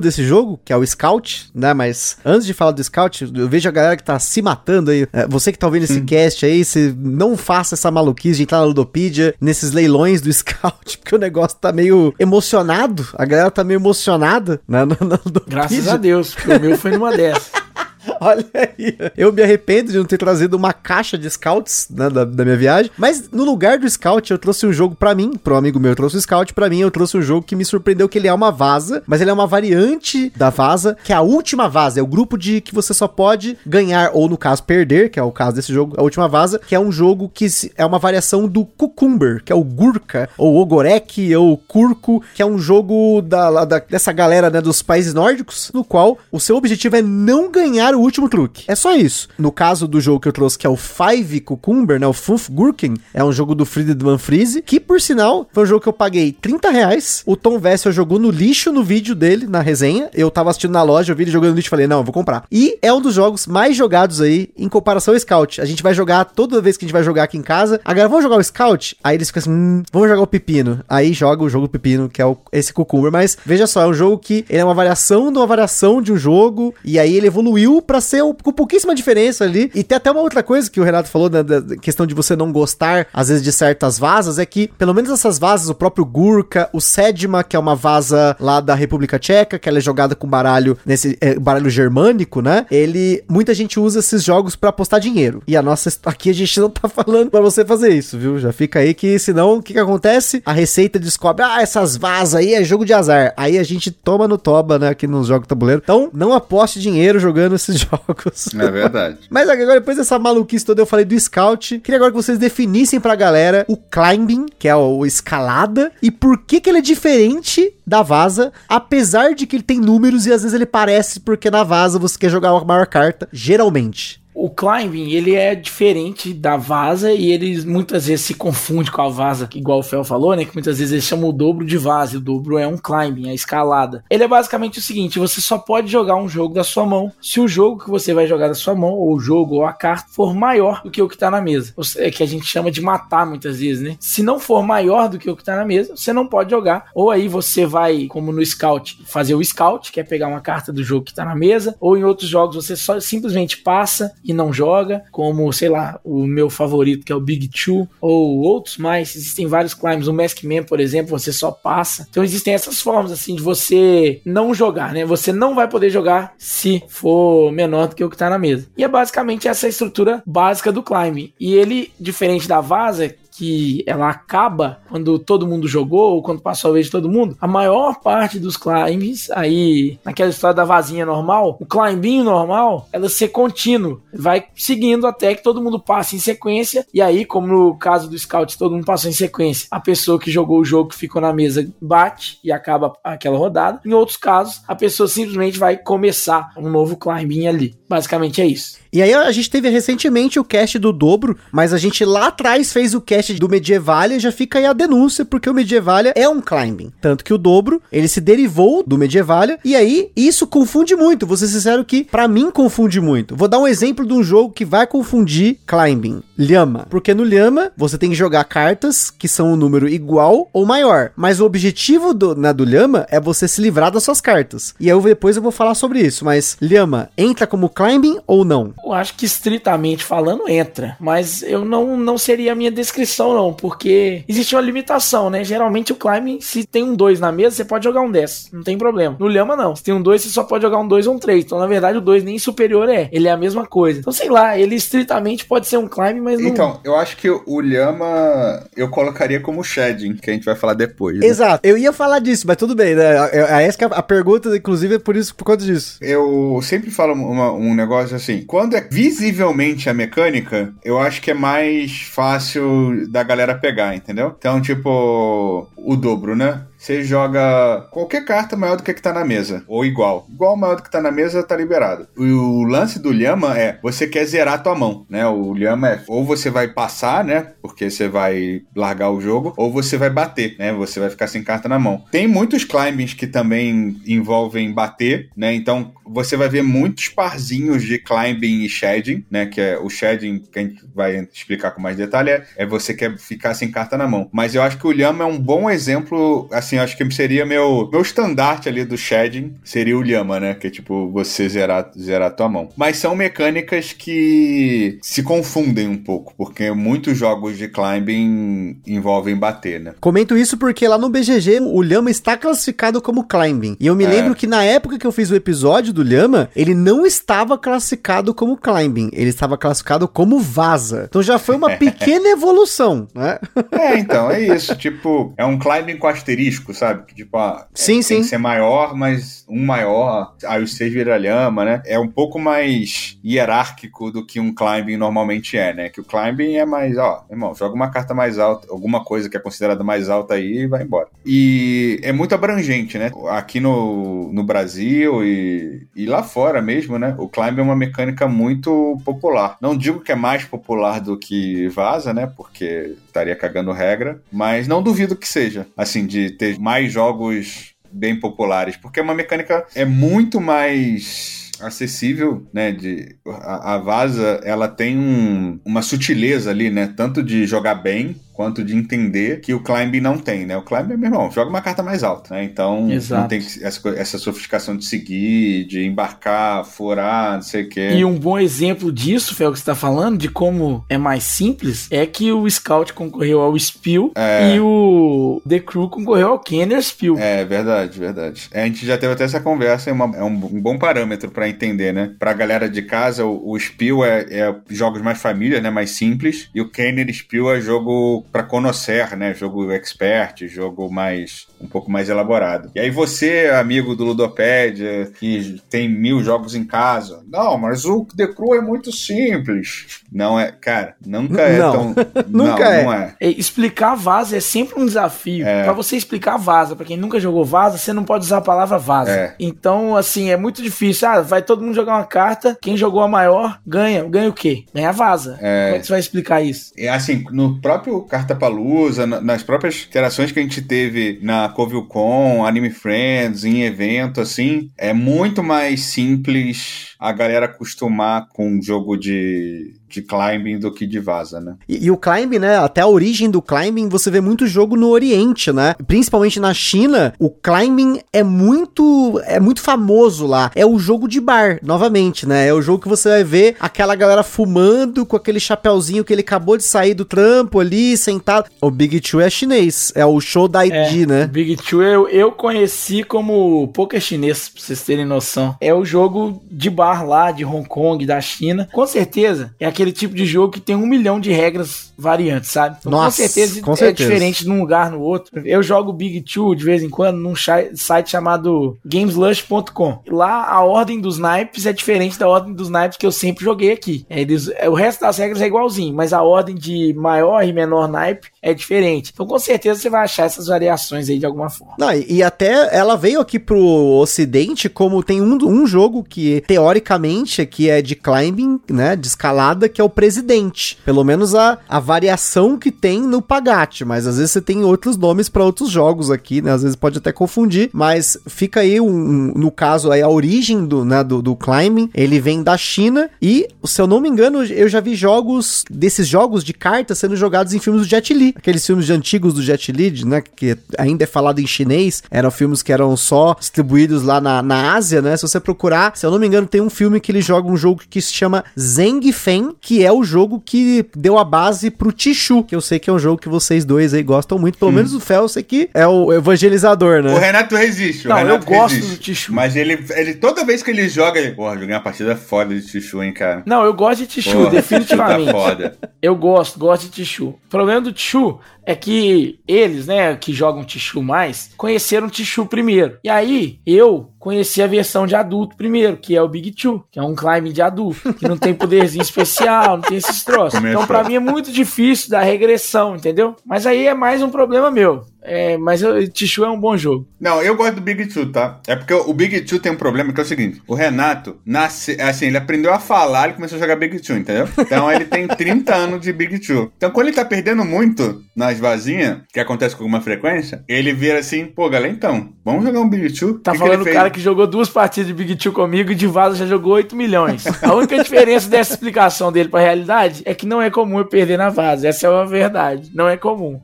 [SPEAKER 1] desse jogo, que é o Scout, né? Mas antes de falar do Scout, eu vejo a galera que tá se matando aí. É, você que tá ouvindo esse cast aí, se não faça essa maluquice de entrar na Ludopedia, nesses leilões do Scout, porque o negócio tá meio emocionado. A galera tá meio emocionada, né?
[SPEAKER 3] Na, na Graças a Deus, porque o meu foi numa dessas.
[SPEAKER 1] Olha aí. Eu me arrependo de não ter trazido uma caixa de scouts né, da, da, minha viagem. Mas no lugar do scout, eu trouxe um jogo para mim. Pro amigo meu, eu trouxe o scout. para mim, eu trouxe um jogo que me surpreendeu que ele é uma vaza. Mas ele é uma variante da vaza, que é a última vaza. É o grupo de que você só pode ganhar, ou no caso, perder, que é o caso desse jogo, a última vaza. Que é um jogo que é uma variação do Cucumber, que é o Gurka, ou Ogorek, ou Kurko, que é um jogo da, da, dessa galera né, dos países nórdicos, no qual o seu objetivo é não ganhar o último truque. É só isso. No caso do jogo que eu trouxe, que é o Five Cucumber, né? O Funf Gurken, é um jogo do Friedman Freeze, que por sinal foi um jogo que eu paguei 30 reais. O Tom Vessel jogou no lixo no vídeo dele, na resenha. Eu tava assistindo na loja, eu vi ele jogando no lixo e falei, não, eu vou comprar. E é um dos jogos mais jogados aí em comparação ao Scout. A gente vai jogar toda vez que a gente vai jogar aqui em casa. Agora vamos jogar o Scout? Aí eles ficam assim, hum, vamos jogar o Pepino. Aí joga o jogo Pepino, que é o, esse Cucumber. Mas veja só, é um jogo que ele é uma variação de uma variação de um jogo. E aí ele evoluiu para ser com pouquíssima diferença ali. E tem até uma outra coisa que o Renato falou, né, da questão de você não gostar, às vezes, de certas vasas, é que, pelo menos essas vasas, o próprio Gurka, o Sedma, que é uma vaza lá da República Tcheca, que ela é jogada com baralho, nesse é, baralho germânico, né? Ele, muita gente usa esses jogos para apostar dinheiro. E a nossa, aqui a gente não tá falando para você fazer isso, viu? Já fica aí que, senão, o que que acontece? A Receita descobre, ah, essas vasas aí é jogo de azar. Aí a gente toma no toba, né, aqui nos jogos tabuleiro. Então, não aposte dinheiro jogando esses jogos.
[SPEAKER 2] É verdade.
[SPEAKER 1] Mas agora, depois dessa maluquice toda, eu falei do Scout. Queria agora que vocês definissem pra galera o Climbing, que é o escalada, e por que que ele é diferente da vaza, apesar de que ele tem números e às vezes ele parece porque na vaza você quer jogar uma maior carta, geralmente.
[SPEAKER 3] O climbing, ele é diferente da vaza e ele muitas vezes se confunde com a vaza, igual o Fel falou, né? Que muitas vezes eles chamam o dobro de vaza o dobro é um climbing, a escalada. Ele é basicamente o seguinte: você só pode jogar um jogo da sua mão se o jogo que você vai jogar da sua mão, ou o jogo ou a carta, for maior do que o que tá na mesa. É que a gente chama de matar muitas vezes, né? Se não for maior do que o que tá na mesa, você não pode jogar. Ou aí você vai, como no Scout, fazer o Scout, que é pegar uma carta do jogo que tá na mesa, ou em outros jogos você só simplesmente passa e não joga, como, sei lá, o meu favorito que é o Big Two, ou outros mais, existem vários climbs, o Mask Man, por exemplo, você só passa. Então existem essas formas assim de você não jogar, né? Você não vai poder jogar se for menor do que o que tá na mesa. E é basicamente essa estrutura básica do climb. E ele, diferente da vaza, que ela acaba quando todo mundo jogou ou quando passou a vez de todo mundo, a maior parte dos climbs, aí naquela história da vazinha normal, o climbinho normal, ela ser contínuo, vai seguindo até que todo mundo passe em sequência, e aí, como no caso do Scout, todo mundo passou em sequência, a pessoa que jogou o jogo que ficou na mesa bate e acaba aquela rodada. Em outros casos, a pessoa simplesmente vai começar um novo climbing ali. Basicamente é isso.
[SPEAKER 1] E aí a gente teve recentemente o cast do dobro, mas a gente lá atrás fez o cast do Medievalia, já fica aí a denúncia, porque o Medievalia é um climbing. Tanto que o dobro, ele se derivou do Medievalia, e aí isso confunde muito. Vou ser sincero que, para mim, confunde muito. Vou dar um exemplo de um jogo que vai confundir climbing. Lhama. Porque no Lhama, você tem que jogar cartas que são um número igual ou maior. Mas o objetivo do, na do Lhama é você se livrar das suas cartas. E aí depois eu vou falar sobre isso. Mas Lhama entra como climbing ou não?
[SPEAKER 3] Eu acho que estritamente falando entra, mas eu não, não seria a minha descrição não, porque existe uma limitação, né? Geralmente o climbing, se tem um 2 na mesa, você pode jogar um 10, não tem problema. No Lhama não, se tem um 2, você só pode jogar um 2 ou um 3. Então na verdade o 2 nem superior é, ele é a mesma coisa. Então sei lá, ele estritamente pode ser um climbing, mas não...
[SPEAKER 2] Então, eu acho que o Lhama eu colocaria como shedding, que a gente vai falar depois. Né?
[SPEAKER 1] Exato, eu ia falar disso, mas tudo bem, né? Essa é a pergunta, inclusive, é por isso, por conta disso.
[SPEAKER 2] Eu sempre falo uma, um negócio assim, quando é visivelmente a mecânica, eu acho que é mais fácil da galera pegar, entendeu? Então, tipo, o dobro, né? Você joga qualquer carta maior do que, que tá na mesa. Ou igual. Igual maior do que tá na mesa, tá liberado. O lance do Lhama é você quer zerar tua mão, né? O Lhama é ou você vai passar, né? Porque você vai largar o jogo, ou você vai bater, né? Você vai ficar sem carta na mão. Tem muitos climbings que também envolvem bater, né? Então você vai ver muitos parzinhos de climbing e shedding, né? Que é o shedding, que a gente vai explicar com mais detalhe, é, é você quer ficar sem carta na mão. Mas eu acho que o Lhama é um bom exemplo, assim, acho que seria meu, meu estandarte ali do shedding, seria o Lhama, né? Que é tipo você zerar, zerar tua mão. Mas são mecânicas que se confundem um pouco, porque muitos jogos de climbing envolvem bater, né?
[SPEAKER 1] Comento isso porque lá no BGG o Lhama está classificado como climbing. E eu me é. lembro que na época que eu fiz o episódio do Lhama, ele não estava classificado como climbing, ele estava classificado como vaza. Então já foi uma pequena evolução, né?
[SPEAKER 2] É, então, é isso. Tipo, é um climbing com asterisco, sabe? Que tipo, ah,
[SPEAKER 1] sim,
[SPEAKER 2] é,
[SPEAKER 1] sim.
[SPEAKER 2] tem que ser maior, mas um maior, aí os seis vira lhama, né? É um pouco mais hierárquico do que um climbing normalmente é, né? Que o climbing é mais, ó, irmão, joga uma carta mais alta, alguma coisa que é considerada mais alta aí e vai embora. E é muito abrangente, né? Aqui no, no Brasil e e lá fora mesmo, né? O climb é uma mecânica muito popular. Não digo que é mais popular do que vaza, né? Porque estaria cagando regra, mas não duvido que seja. Assim, de ter mais jogos bem populares, porque é uma mecânica é muito mais acessível, né? De, a, a Vaza, ela tem um, uma sutileza ali, né? Tanto de jogar bem, quanto de entender que o Climb não tem, né? O Climb, meu irmão, joga uma carta mais alta, né? Então Exato. não tem essa, essa sofisticação de seguir, de embarcar, furar, não sei o quê.
[SPEAKER 3] E um bom exemplo disso, Fel, que você tá falando, de como é mais simples, é que o Scout concorreu ao Spill é... e o The Crew concorreu ao Kenner Spill.
[SPEAKER 2] É, verdade, verdade. É, a gente já teve até essa conversa, é, uma, é um, um, bom parâmetro para entender, né? Pra galera de casa, o, o Spill é, é, jogos mais família, né? Mais simples, e o Kenner Spill é jogo para conhecer, né? Jogo expert, jogo mais um pouco mais elaborado. E aí você, amigo do Ludopédia, que tem mil jogos em casa, não, mas o The Crew é muito simples. Não é, cara, nunca é
[SPEAKER 1] Não.
[SPEAKER 2] tão.
[SPEAKER 1] Nunca
[SPEAKER 2] não,
[SPEAKER 1] é.
[SPEAKER 2] não é.
[SPEAKER 3] É, Explicar vaza é sempre um desafio.
[SPEAKER 2] É.
[SPEAKER 3] Pra você explicar vaza, pra quem nunca jogou vaza, você não pode usar a palavra vaza.
[SPEAKER 2] É.
[SPEAKER 3] Então, assim, é muito difícil. Ah, vai todo mundo jogar uma carta, quem jogou a maior ganha. Ganha o quê? Ganha vaza.
[SPEAKER 2] É.
[SPEAKER 3] Como é que você vai explicar isso?
[SPEAKER 2] É assim, no próprio Carta Palusa, nas próprias interações que a gente teve na CovilleCon, Anime Friends, em evento, assim, é muito mais simples a galera acostumar com um jogo de, de climbing do que de vaza, né?
[SPEAKER 1] E, e o climbing, né? Até a origem do climbing, você vê muito jogo no Oriente, né? Principalmente na China, o climbing é muito é muito famoso lá. É o jogo de bar, novamente, né? É o jogo que você vai ver aquela galera fumando com aquele chapéuzinho que ele acabou de sair do trampo ali, sentado. O Big Two é chinês, é o show da ID, né?
[SPEAKER 3] Big Two eu, eu conheci como poker chinês, pra vocês terem noção. É o jogo de bar lá, de Hong Kong, da China. Com certeza, é aquele tipo de jogo que tem um milhão de regras variantes, sabe? Então,
[SPEAKER 1] Nossa,
[SPEAKER 3] com certeza
[SPEAKER 1] com
[SPEAKER 3] é
[SPEAKER 1] certeza.
[SPEAKER 3] diferente de um lugar no outro. Eu jogo Big Two de vez em quando num site chamado gameslush.com. Lá a ordem dos naipes é diferente da ordem dos naipes que eu sempre joguei aqui. Eles- o resto das regras é igualzinho, mas a ordem de maior e menor naipe é diferente. Então com certeza você vai achar essas variações aí de alguma forma.
[SPEAKER 1] Não, e, e até ela veio aqui pro ocidente como tem um, um jogo que teoricamente aqui é de climbing, né, de escalada, que é o Presidente. Pelo menos a, a variação que tem no Pagate, mas às vezes você tem outros nomes para outros jogos aqui, né, às vezes pode até confundir, mas fica aí um, um- no caso aí a origem do, né, do, do climbing, ele vem da China e, se eu não me engano, eu já vi jogos desses jogos de cartas sendo jogados em filmes do Jet Li, aqueles filmes antigos do Jet Li, né, que ainda é falado em chinês, eram filmes que eram só distribuídos lá na, na Ásia, né? Se você procurar, se eu não me engano, tem um filme que ele joga um jogo que se chama Zeng Fen, que é o jogo que deu a base pro Tichu, que eu sei que é um jogo que vocês dois aí gostam muito, pelo menos o Fel, eu sei que é o evangelizador,
[SPEAKER 2] O
[SPEAKER 1] né?
[SPEAKER 2] Renato resiste. o
[SPEAKER 3] Não, eu
[SPEAKER 2] Renato
[SPEAKER 3] gosto
[SPEAKER 2] resiste.
[SPEAKER 3] do Tichu.
[SPEAKER 2] Mas ele, ele, toda vez que ele joga, ele. Porra, joguei uma partida foda de Tichu, hein, cara.
[SPEAKER 3] Não, eu gosto de Tichu,
[SPEAKER 2] Porra,
[SPEAKER 3] definitivamente.
[SPEAKER 2] Tá foda.
[SPEAKER 3] Eu gosto, gosto de Tichu. O problema do Tichu é que eles, né, que jogam Tichu mais, conheceram Tichu primeiro. E aí, eu conheci a versão de adulto primeiro, que é o Big Two, que é um climb de adulto, que não tem poderzinho especial, não tem esses troços.
[SPEAKER 2] Começou.
[SPEAKER 3] Então, pra mim é muito difícil da regressão, entendeu? Mas aí é mais um problema meu. É, mas eu, Tichu é um bom jogo.
[SPEAKER 2] Não, eu gosto do Big Two, tá? É porque o Big Two tem um problema que é o seguinte: o Renato nasce, assim, ele aprendeu a falar e começou a jogar Big Two, entendeu? Então ele tem 30 anos de Big Two. Então quando ele tá perdendo muito nas vazinhas, que acontece com alguma frequência, ele vira assim: pô, galera, então, vamos jogar um Big Two?
[SPEAKER 3] Tá
[SPEAKER 2] Que que
[SPEAKER 3] falando
[SPEAKER 2] ele
[SPEAKER 3] o cara que jogou duas partidas de Big Two comigo e de vaza já jogou 8 milhões. A única diferença dessa explicação dele pra realidade é que não é comum eu perder na vaza. Essa é uma verdade. Não é comum.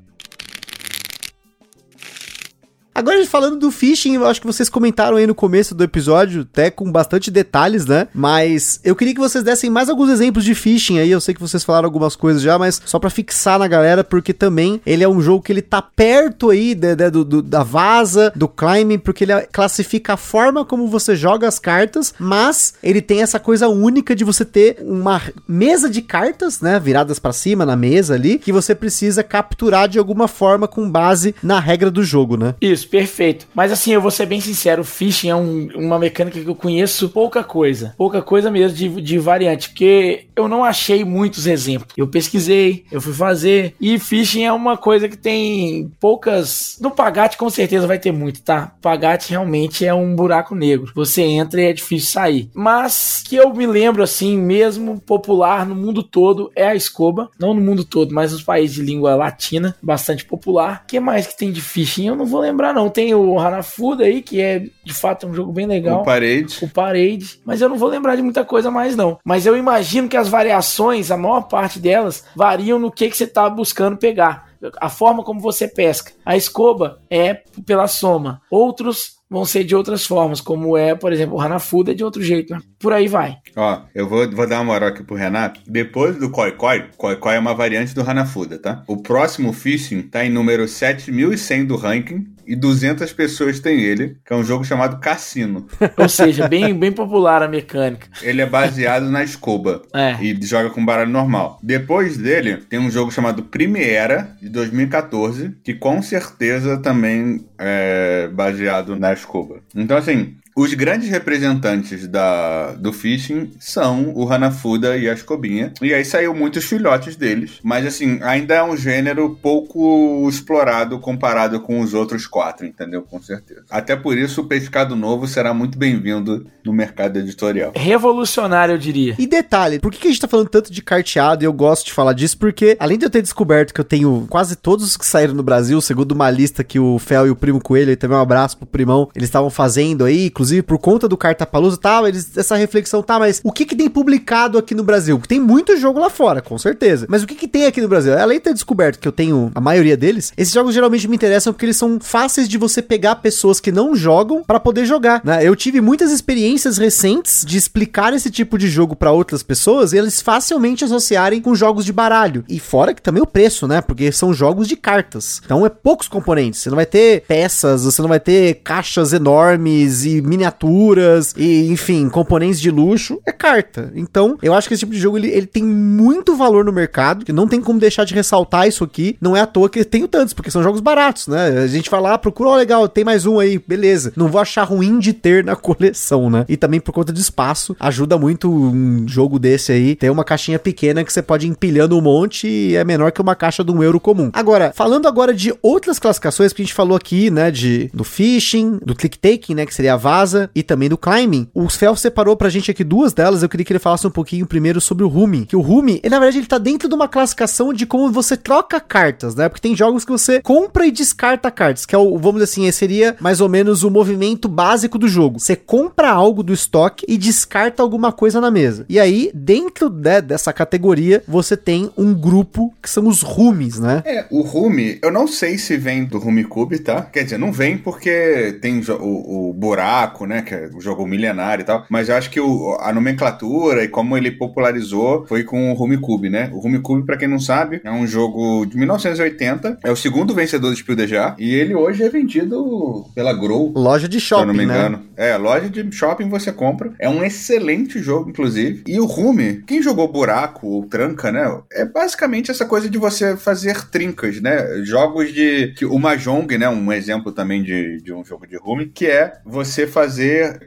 [SPEAKER 1] Agora, falando do phishing, eu acho que vocês comentaram aí no começo do episódio, até com bastante detalhes, né? Mas eu queria que vocês dessem mais alguns exemplos de phishing aí. Eu sei que vocês falaram algumas coisas já, mas só pra fixar na galera, porque também ele é um jogo que ele tá perto aí de- de- do, do- da vaza, do climbing, porque ele classifica a forma como você joga as cartas, mas ele tem essa coisa única de você ter uma mesa de cartas, né? Viradas pra cima na mesa ali, que você precisa capturar de alguma forma com base na regra do jogo, né?
[SPEAKER 3] Isso, perfeito. Mas assim, eu vou ser bem sincero, o phishing é um- uma mecânica que eu conheço pouca coisa. Pouca coisa mesmo de, de variante, porque eu não achei muitos exemplos. Eu pesquisei, eu fui fazer, e phishing é uma coisa que tem poucas... No Pagate com certeza vai ter muito, tá? Pagate realmente é um buraco negro. Você entra e é difícil sair. Mas que eu me lembro assim, mesmo popular no mundo todo, é a escoba. Não no mundo todo, mas nos países de língua latina, bastante popular. O que mais que tem de phishing? Eu não vou lembrar não. Tem o Hanafuda aí, que é de fato um jogo bem legal.
[SPEAKER 2] O parede.
[SPEAKER 3] O Parade, mas eu não vou lembrar de muita coisa mais não. Mas eu imagino que as variações, a maior parte delas, variam no que, que você está buscando pegar. A forma como você pesca. A escoba é pela soma. Outros vão ser de outras formas, como é, por exemplo, o Hanafuda é de outro jeito, né? Por aí vai.
[SPEAKER 2] Ó, eu vou, vou dar uma moral aqui pro Renato. Depois do Koi Koi, Koi Koi é uma variante do Hanafuda, tá? O próximo Fishing tá em número 7100 do ranking. E 200 pessoas têm ele, que é um jogo chamado Cassino.
[SPEAKER 3] Ou seja, bem, bem popular a mecânica.
[SPEAKER 2] Ele é baseado na escoba
[SPEAKER 3] É.
[SPEAKER 2] e joga com baralho normal. Depois dele, tem um jogo chamado Primeira, de 2014, que com certeza também é baseado na escoba. Então, assim, os grandes representantes da, do fishing são o Hanafuda e a Escobinha. E aí saiu muitos filhotes deles. Mas assim, ainda é um gênero pouco explorado comparado com os outros quatro, entendeu? Com certeza. Até por isso o pescado novo será muito bem-vindo no mercado editorial.
[SPEAKER 3] Revolucionário, eu diria.
[SPEAKER 1] E detalhe, por que que a gente tá falando tanto de carteado e eu gosto de falar disso? Porque, além de eu ter descoberto que eu tenho quase todos os que saíram no Brasil, segundo uma lista que o Fel e o Primo Coelho, e também um abraço pro Primão, eles estavam fazendo aí, inclusive por conta do Cartapalusa e tal, eles, essa reflexão, tá, mas o que que tem publicado aqui no Brasil? Tem muito jogo lá fora, com certeza. Mas o que que tem aqui no Brasil? Além de ter descoberto que eu tenho a maioria deles, esses jogos geralmente me interessam porque eles são fáceis de você pegar pessoas que não jogam pra poder jogar, né? Eu tive muitas experiências recentes de explicar esse tipo de jogo pra outras pessoas e eles facilmente associarem com jogos de baralho. E fora que também o preço, né? Porque são jogos de cartas. Então é poucos componentes. Você não vai ter peças, você não vai ter caixas enormes e miniaturas e, enfim, componentes de luxo. É carta. Então, eu acho que esse tipo de jogo ele, ele tem muito valor no mercado, que não tem como deixar de ressaltar isso aqui. Não é à toa que tem tantos, porque são jogos baratos, né? A gente vai lá, procura, ó, legal, tem mais um aí, beleza. Não vou achar ruim de ter na coleção, né? E também por conta de espaço, ajuda muito um jogo desse aí ter uma caixinha pequena que você pode ir empilhando um monte e é menor que uma caixa de um euro comum. Agora, falando agora de outras classificações, que a gente falou aqui, né, de do fishing, do click taking, né, que seria a vaza, e também do climbing. O Fel separou pra gente aqui duas delas, eu queria que ele falasse um pouquinho primeiro sobre o Rumi, que o Rumi, ele, na verdade, ele tá dentro de uma classificação de como você troca cartas, né, porque tem jogos que você compra e descarta cartas, que é o, vamos dizer assim, seria mais ou menos o movimento básico do jogo. Você compra algo do estoque e descarta alguma coisa na mesa. E aí, dentro né, dessa categoria, você tem um grupo que são os Rumis, né?
[SPEAKER 2] É, o Rumi, eu não sei se vem do Rumi Cube, tá? Quer dizer, não vem porque tem o, o buraco, né? Que é o jogo milenário e tal. Mas eu acho que o- a nomenclatura e como ele popularizou foi com o Rumi Cube, né? O Rumi Cube, pra quem não sabe, é um jogo de 1980. É o segundo vencedor do Spiel Jahres. E ele hoje é vendido pela Grow.
[SPEAKER 1] Loja de
[SPEAKER 2] Se eu não
[SPEAKER 1] shopping,
[SPEAKER 2] me
[SPEAKER 1] né?
[SPEAKER 2] engano. É, loja de shopping você compra. É um excelente jogo, inclusive. E o Rumi, quem jogou buraco ou tranca, né? É basicamente essa coisa de você fazer trincas, né? Jogos de. Que o Mahjong, né? Um exemplo também de, de um jogo de Rumi, que é você fazer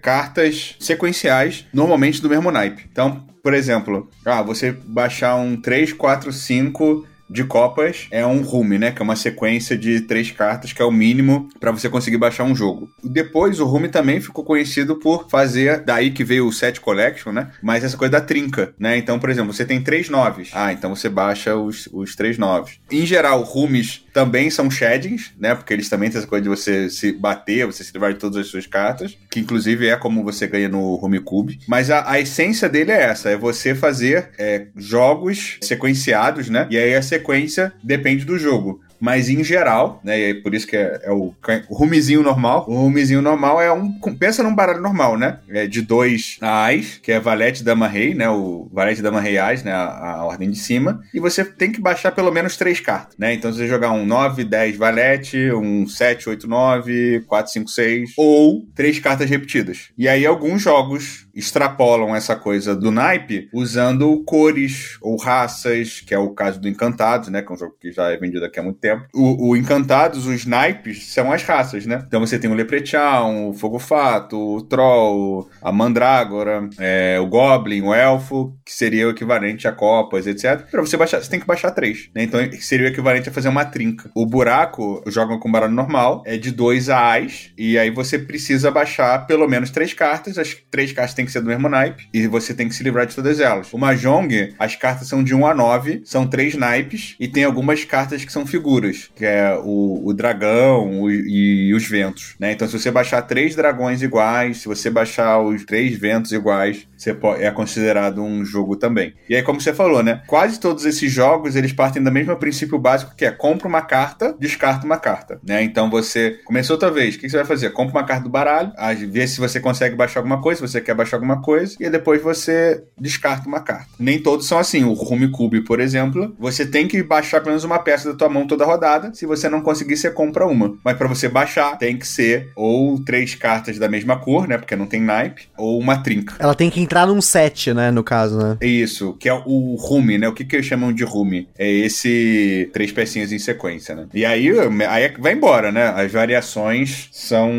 [SPEAKER 2] cartas sequenciais, normalmente do mesmo naipe. Então, por exemplo, ah, você baixar um 3, 4, 5 de copas é um rume, né? Que é uma sequência de três cartas, que é o mínimo para você conseguir baixar um jogo. Depois, o rume também ficou conhecido por fazer, daí que veio o set collection, né? Mas essa coisa da trinca, né? Então, por exemplo, você tem três noves. Ah, então você baixa os, os três noves. Em geral, rumes também são shadings, né? Porque eles também têm essa coisa de você se bater, você se livrar de todas as suas cartas, que inclusive é como você ganha no Home Cube. Mas a, a essência dele é essa: é você fazer é, jogos sequenciados, né? E aí a sequência depende do jogo. Mas em geral, né? E por isso que é, é o, rumizinho normal. O rumizinho normal é um. Pensa num baralho normal, né? É de dois ás, que é valete, dama, rei, né? O valete, dama, rei, ás, né? A, a ordem de cima. E você tem que baixar pelo menos três cartas, né? Então você jogar um 9, 10 valete, um 7, 8, 9, 4, 5, 6. Ou três cartas repetidas. E aí alguns jogos extrapolam essa coisa do naipe usando cores ou raças, que é o caso do Encantados, né? Que é um jogo que já é vendido aqui há muito tempo. O, o Encantados, os naipes, são as raças, né? Então você tem o Leprechaun, o Fogo Fato, o Troll, a Mandrágora, é, o Goblin, o Elfo, que seria o equivalente a copas, etc. Pra você baixar, você tem que baixar três, né? Então seria o equivalente a fazer uma trinca. O buraco joga com baralho normal, é de dois ás, e aí você precisa baixar pelo menos três cartas. As três cartas têm que ser do mesmo naipe, e você tem que se livrar de todas elas. O Mahjong, as cartas são de 1 a 9, são três naipes, e tem algumas cartas que são figuras, que é o, o dragão o- e, os ventos, né? Então se você baixar três dragões iguais, se você baixar os três ventos iguais, você po- é considerado um jogo também. E aí, como você falou, né? Quase todos esses jogos, eles partem do mesmo princípio básico, que é compra uma carta, descarta uma carta, né? Então você começou outra vez, o que você vai fazer? Compra uma carta do baralho, vê se você consegue baixar alguma coisa, se você quer baixar alguma coisa, e depois você descarta uma carta. Nem todos são assim. O Home Cube, por exemplo, você tem que baixar pelo menos uma peça da tua mão toda da rodada. Se você não conseguir, você compra uma. Mas para você baixar, tem que ser ou três cartas da mesma cor, né? Porque não tem naipe, ou uma trinca.
[SPEAKER 1] Ela tem que entrar num set, né? No caso, né?
[SPEAKER 2] Isso, que é o rume, né? O que, que eles chamam de rume? É esse três pecinhas em sequência, né? E aí, aí vai embora, né? As variações são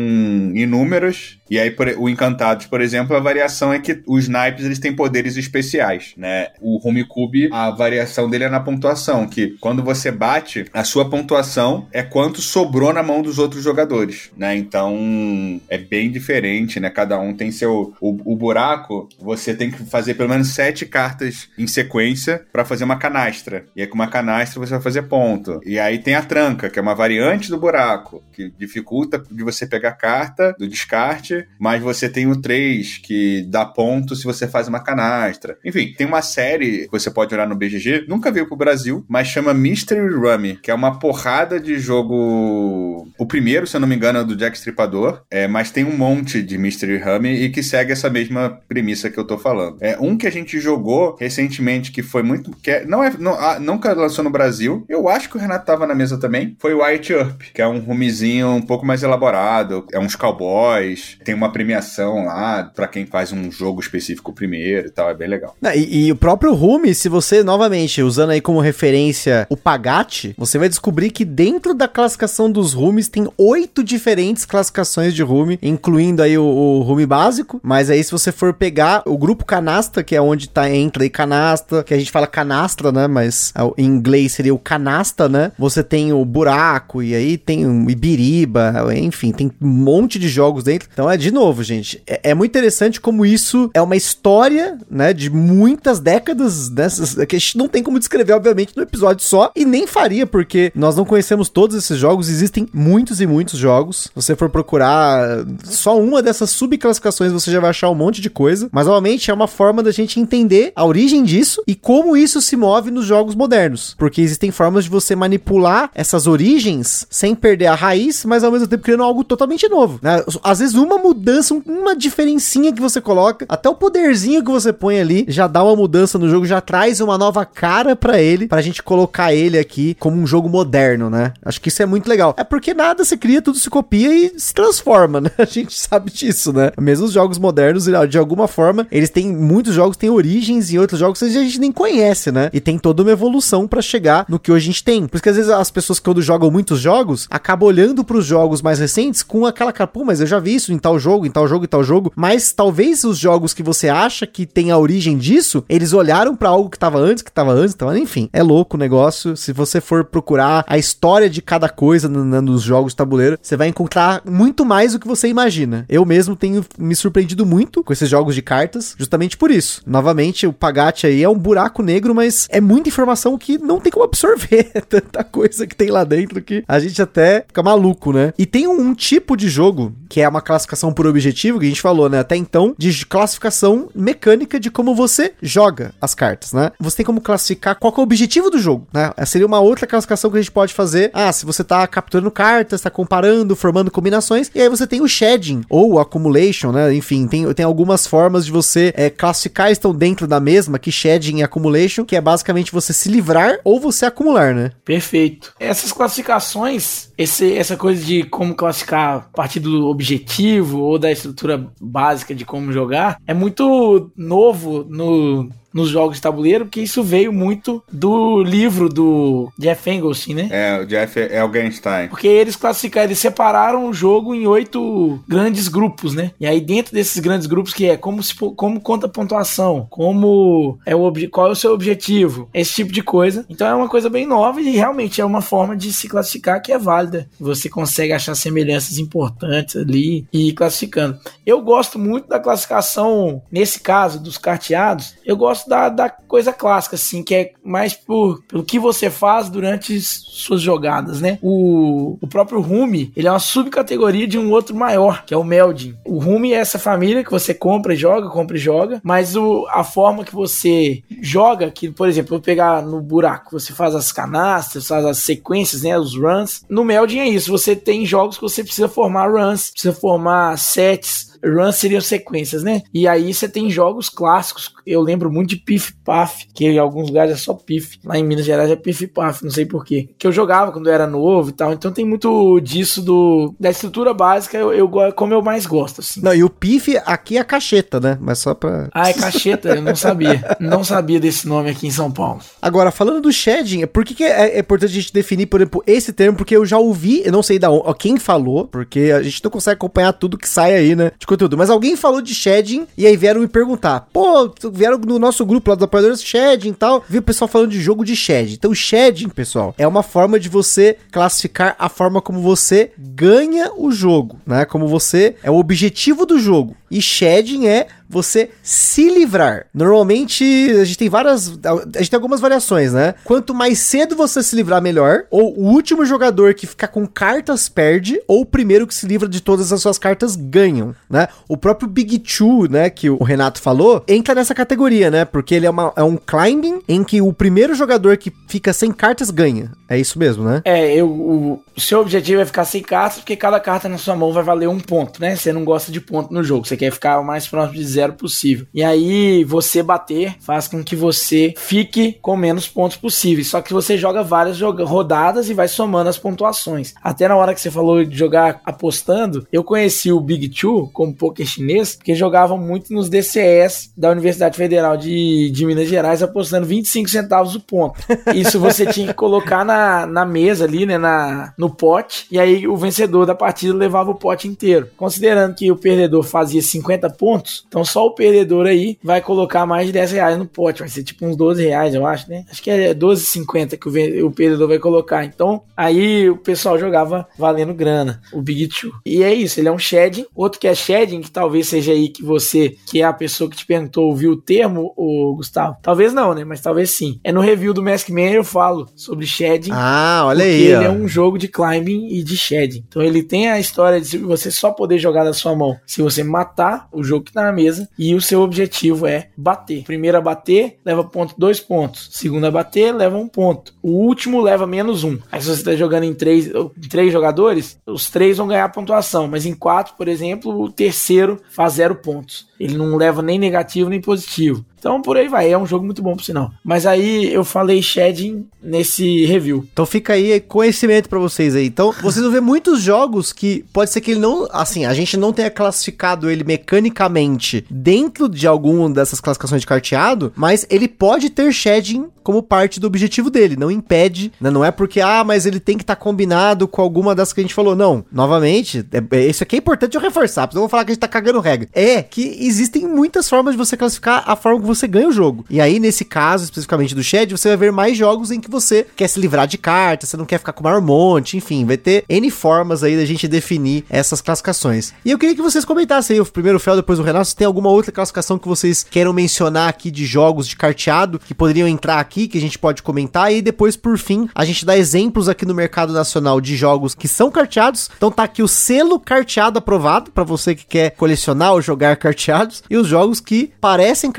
[SPEAKER 2] inúmeras e aí, por, o Encantados, por exemplo, a variação é que os naipes eles têm poderes especiais, né? O Rumicube, a variação dele é na pontuação, que quando você bate, a sua pontuação é quanto sobrou na mão dos outros jogadores, né? Então, é bem diferente, né? Cada um tem seu... O, o buraco, você tem que fazer pelo menos sete cartas em sequência para fazer uma canastra. E aí, com uma canastra, você vai fazer ponto. E aí tem a tranca, que é uma variante do buraco, que dificulta de você pegar carta do descarte mas você tem o 3, que dá ponto se você faz uma canastra. Enfim, tem uma série que você pode olhar no BGG, nunca veio pro Brasil, mas chama Mystery Rummy, que é uma porrada de jogo. O primeiro, se eu não me engano, é do Jack Stripador, é, mas tem um monte de Mystery Rummy e que segue essa mesma premissa que eu tô falando. É um que a gente jogou recentemente que foi muito. Que é, não é, não, ah, nunca lançou no Brasil. Eu acho que o Renato tava na mesa também. Foi o White Earp, que é um rumizinho um pouco mais elaborado. É uns cowboys tem uma premiação lá para quem faz um jogo específico primeiro e tal, é bem legal.
[SPEAKER 1] E, e, o próprio Rumi, se você, novamente, usando aí como referência o Pagate, você vai descobrir que dentro da classificação dos Rumis tem oito diferentes classificações de Rumi, incluindo aí o, o Rumi básico, mas aí se você for pegar o grupo canasta, que é onde tá, entra aí canasta, que a gente fala canastra, né, mas em inglês seria o canasta, né, você tem o buraco, e aí tem o Ibiriba, enfim, tem um monte de jogos dentro, então é de novo, gente, é, é, muito interessante como isso é uma história, né, de muitas décadas dessas, que a gente não tem como descrever, obviamente, no episódio só, e nem faria, porque nós não conhecemos todos esses jogos, existem muitos e muitos jogos. Se você for procurar só uma dessas subclassificações, você já vai achar um monte de coisa, mas obviamente é uma forma da gente entender a origem disso e como isso se move nos jogos modernos, porque existem formas de você manipular essas origens sem perder a raiz, mas ao mesmo tempo criando algo totalmente novo, né? Às vezes uma mudança, uma diferencinha que você coloca, até o poderzinho que você põe ali, já dá uma mudança no jogo, já traz uma nova cara para ele, pra gente colocar ele aqui como um jogo moderno, né? Acho que isso é muito legal. É porque nada se cria, tudo se copia e se transforma, né? A gente sabe disso, né? Mesmo os jogos modernos, de alguma forma, eles têm muitos jogos têm origens e outros jogos que a gente nem conhece, né? E tem toda uma evolução para chegar no que hoje a gente tem. Por isso que às vezes as pessoas quando jogam muitos jogos, acabam olhando para os jogos mais recentes com aquela cara, pô, mas eu já vi isso em tal tal jogo, em tal jogo, em tal jogo, mas talvez os jogos que você acha que tem a origem disso, eles olharam para algo que tava antes, que tava antes, tava, enfim, é louco o negócio. Se você for procurar a história de cada coisa nos jogos de tabuleiro, você vai encontrar muito mais do que você imagina. Eu mesmo tenho me surpreendido muito com esses jogos de cartas, justamente por isso. Novamente, o Pagate aí é um buraco negro, mas é muita informação que não tem como absorver. É tanta coisa que tem lá dentro que a gente até fica maluco, né? E tem um, tipo de jogo que é uma classificação por objetivo, que a gente falou, né, até então, de classificação mecânica de como você joga as cartas, né? Você tem como classificar qual é o objetivo do jogo, né? Seria uma outra classificação que a gente pode fazer. Ah, se você tá capturando cartas, tá comparando, formando combinações, e aí você tem o shedding, ou o accumulation, né? Enfim, tem, tem algumas formas de você é, classificar, estão dentro da mesma, que shedding e accumulation, que é basicamente você se livrar ou você acumular, né?
[SPEAKER 3] Perfeito. Essas classificações, esse, essa coisa de como classificar a partir do objetivo, ou da estrutura básica de como jogar é muito novo no nos jogos de tabuleiro, porque isso veio muito do livro do Jeff Engelstein, né?
[SPEAKER 2] É, o Jeff Elgenstein.
[SPEAKER 3] Porque eles classificaram, eles separaram o jogo em oito grandes grupos, né? E aí dentro desses grandes grupos que é como se como conta pontuação, como é o qual é o seu objetivo, esse tipo de coisa. Então é uma coisa bem nova e realmente é uma forma de se classificar que é válida. Você consegue achar semelhanças importantes ali e ir classificando. Eu gosto muito da classificação nesse caso dos carteados. Eu gosto da, da coisa clássica, assim, que é mais por, pelo que você faz durante suas jogadas, né? O, o próprio Rumi, ele é uma subcategoria de um outro maior, que é o Melding. O Rumi é essa família que você compra e joga, compra e joga, mas o, a forma que você joga, que, por exemplo, vou pegar no buraco, você faz as canastas, faz as sequências, né? Os runs. No Melding é isso, você tem jogos que você precisa formar runs, precisa formar sets runs seriam sequências, né? E aí você tem jogos clássicos. Eu lembro muito de Pif Paf, que em alguns lugares é só Pif. Lá em Minas Gerais é Pif Paf, não sei porquê. Que eu jogava quando eu era novo e tal. Então tem muito disso do da estrutura básica, eu, eu como eu mais gosto, assim.
[SPEAKER 1] Não, e o Pif aqui é cacheta, né? Mas só pra.
[SPEAKER 3] Ah, é cacheta? eu não sabia. Não sabia desse nome aqui em São Paulo.
[SPEAKER 1] Agora, falando do shedding, por que, que é, é importante a gente definir, por exemplo, esse termo? Porque eu já ouvi, eu não sei da onde, quem falou, porque a gente não consegue acompanhar tudo que sai aí, né? De conteúdo. Mas alguém falou de shedding e aí vieram me perguntar. Pô, vieram no nosso grupo lá dos apoiadores shedding e tal. Vi o pessoal falando de jogo de shedding. Então, shedding, pessoal, é uma forma de você classificar a forma como você ganha o jogo, né? Como você é o objetivo do jogo. E shedding é você se livrar. Normalmente, a gente tem várias. A gente tem algumas variações, né? Quanto mais cedo você se livrar, melhor. Ou o último jogador que ficar com cartas perde, ou o primeiro que se livra de todas as suas cartas ganham, né? O próprio Big Two, né, que o Renato falou, entra nessa categoria, né? Porque ele é, uma, é um climbing em que o primeiro jogador que fica sem cartas ganha. É isso mesmo, né?
[SPEAKER 3] É, eu, o, seu objetivo é ficar sem cartas, porque cada carta na sua mão vai valer um ponto, né? Você não gosta de ponto no jogo, você quer ficar o mais próximo de zero possível. E aí, você bater faz com que você fique com menos pontos possíveis. Só que você joga várias joga rodadas e vai somando as pontuações. Até na hora que você falou de jogar apostando, eu conheci o Big Two como poker chinês, porque jogavam muito nos DCS da Universidade Federal de, de Minas Gerais, apostando 25 centavos o ponto. Isso você tinha que colocar na, na mesa ali, né, na, no pote, e aí o vencedor da partida levava o pote inteiro. Considerando que o perdedor fazia 50 pontos, então só o perdedor aí vai colocar mais de 10 reais no pote. Vai ser tipo uns 12 reais, eu acho, né? Acho que é 12,50 que o, o perdedor vai colocar. Então, aí o pessoal jogava valendo grana, o Big Two. E é isso, ele é um shedding. Outro que é shedding, que talvez seja aí que você, que é a pessoa que te perguntou, ouviu o termo, o Gustavo. Talvez não, né? Mas talvez sim. É no review do Mask Man eu falo sobre shedding.
[SPEAKER 1] Ah, olha aí.
[SPEAKER 3] Ele ó. é um jogo de climbing e de shedding. Então ele tem a história de você só poder jogar da sua mão se você matar o jogo que tá na mesa e o seu objetivo é bater. Primeiro a bater, leva ponto dois pontos. Segundo a bater, leva um ponto. O último leva menos um. Aí se você está jogando em três, em três jogadores, os três vão ganhar pontuação. Mas em quatro, por exemplo, o terceiro faz zero pontos. Ele não leva nem negativo nem positivo. Então por aí vai, é um jogo muito bom por sinal. Mas aí eu falei shedding nesse review.
[SPEAKER 1] Então fica aí conhecimento para vocês aí. Então vocês vão ver muitos jogos que pode ser que ele não, assim, a gente não tenha classificado ele mecanicamente dentro de alguma dessas classificações de carteado, mas ele pode ter shedding como parte do objetivo dele, não impede, né? não é porque, ah, mas ele tem que estar tá combinado com alguma das que a gente falou, não. Novamente, é, é, isso aqui é importante eu reforçar, não vou falar que a gente tá cagando regra. É que existem muitas formas de você classificar a forma que você ganha o jogo. E aí, nesse caso, especificamente do Shed, você vai ver mais jogos em que você quer se livrar de cartas, você não quer ficar com maior monte, enfim, vai ter N formas aí da gente definir essas classificações. E eu queria que vocês comentassem aí, o primeiro Fel, depois o Renato, se tem alguma outra classificação que vocês queiram mencionar aqui de jogos de carteado que poderiam entrar aqui que a gente pode comentar e depois por fim a gente dá exemplos aqui no mercado nacional de jogos que são carteados. Então tá aqui o selo carteado aprovado para você que quer colecionar ou jogar carteados e os jogos que parecem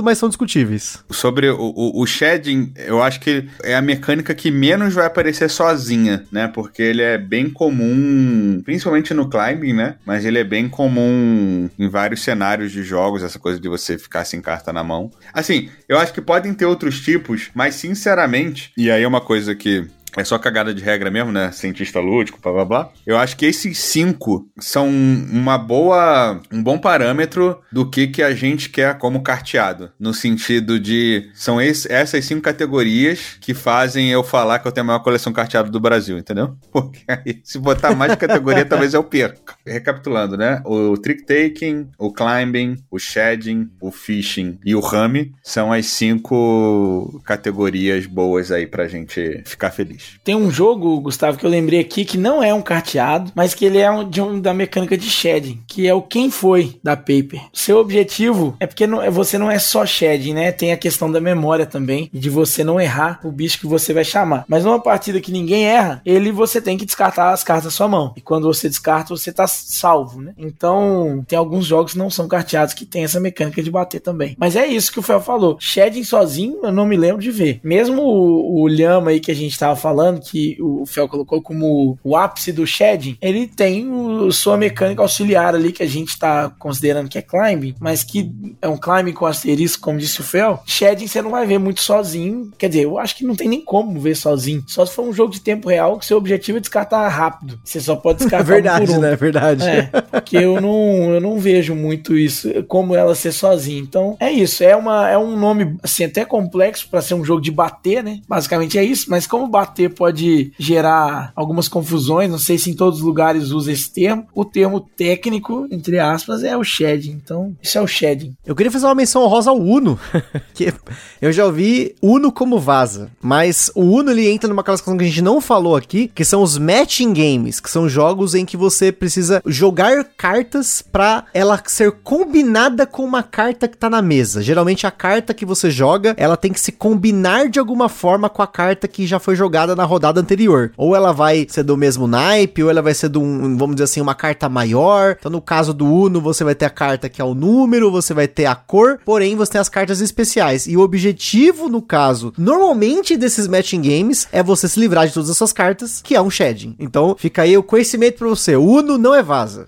[SPEAKER 1] carteado, mas são discutíveis.
[SPEAKER 2] Sobre o, o, o shedding, eu acho que é a mecânica que menos vai aparecer sozinha, né? Porque ele é bem comum, principalmente no climbing, né? Mas ele é bem comum em vários cenários de jogos, essa coisa de você ficar sem carta na mão. Assim, eu acho que podem ter outros tipos mas sinceramente, e aí é uma coisa que é só cagada de regra mesmo, né? Cientista lúdico, blá blá blá. Eu acho que esses cinco são uma boa, um bom parâmetro do que, que a gente quer como carteado. No sentido de. São esse, essas cinco categorias que fazem eu falar que eu tenho a maior coleção carteada do Brasil, entendeu? Porque aí, se botar mais categoria, talvez eu perca. Recapitulando, né? O trick taking, o climbing, o shedding, o fishing e o rame são as cinco categorias boas aí pra gente ficar feliz.
[SPEAKER 3] Tem um jogo, Gustavo, que eu lembrei aqui que não é um carteado, mas que ele é um, de um, da mecânica de shedding, que é o Quem Foi da Paper. Seu objetivo é porque não, você não é só shedding, né? Tem a questão da memória também, e de você não errar o bicho que você vai chamar. Mas numa partida que ninguém erra, ele você tem que descartar as cartas da sua mão. E quando você descarta, você tá salvo, né? Então, tem alguns jogos que não são carteados que tem essa mecânica de bater também. Mas é isso que o Fel falou. Shedding sozinho, eu não me lembro de ver. Mesmo o, o Lhama aí que a gente tava falando, falando, que o Fel colocou como o ápice do shedding, ele tem o, sua mecânica auxiliar ali, que a gente tá considerando que é climbing, mas que é um climbing com asterisco, como disse o Fel. Shedding você não vai ver muito sozinho, quer dizer, eu acho que não tem nem como ver sozinho, só se for um jogo de tempo real que seu objetivo é descartar rápido. Você só pode descartar
[SPEAKER 1] verdade,
[SPEAKER 3] um por um.
[SPEAKER 1] né? Verdade.
[SPEAKER 3] É, porque eu não, eu não vejo muito isso, como ela ser sozinha. Então, é isso. É, uma, é um nome, assim, até complexo para ser um jogo de bater, né? Basicamente é isso. Mas como bater pode gerar algumas confusões, não sei se em todos os lugares usa esse termo. O termo técnico, entre aspas, é o shedding. Então, isso é o shedding.
[SPEAKER 1] Eu queria fazer uma menção honrosa ao Uno, que eu já ouvi Uno como vaza, mas o Uno ele entra numa classificação que a gente não falou aqui, que são os matching games, que são jogos em que você precisa jogar cartas para ela ser combinada com uma carta que tá na mesa. Geralmente a carta que você joga, ela tem que se combinar de alguma forma com a carta que já foi jogada na rodada anterior. Ou ela vai ser do mesmo naipe, ou ela vai ser de um, vamos dizer assim, uma carta maior. Então no caso do Uno, você vai ter a carta que é o número, você vai ter a cor, porém você tem as cartas especiais. E o objetivo, no caso, normalmente desses matching games, é você se livrar de todas essas cartas, que é um shedding. Então fica aí o conhecimento pra você. Uno não é vaza.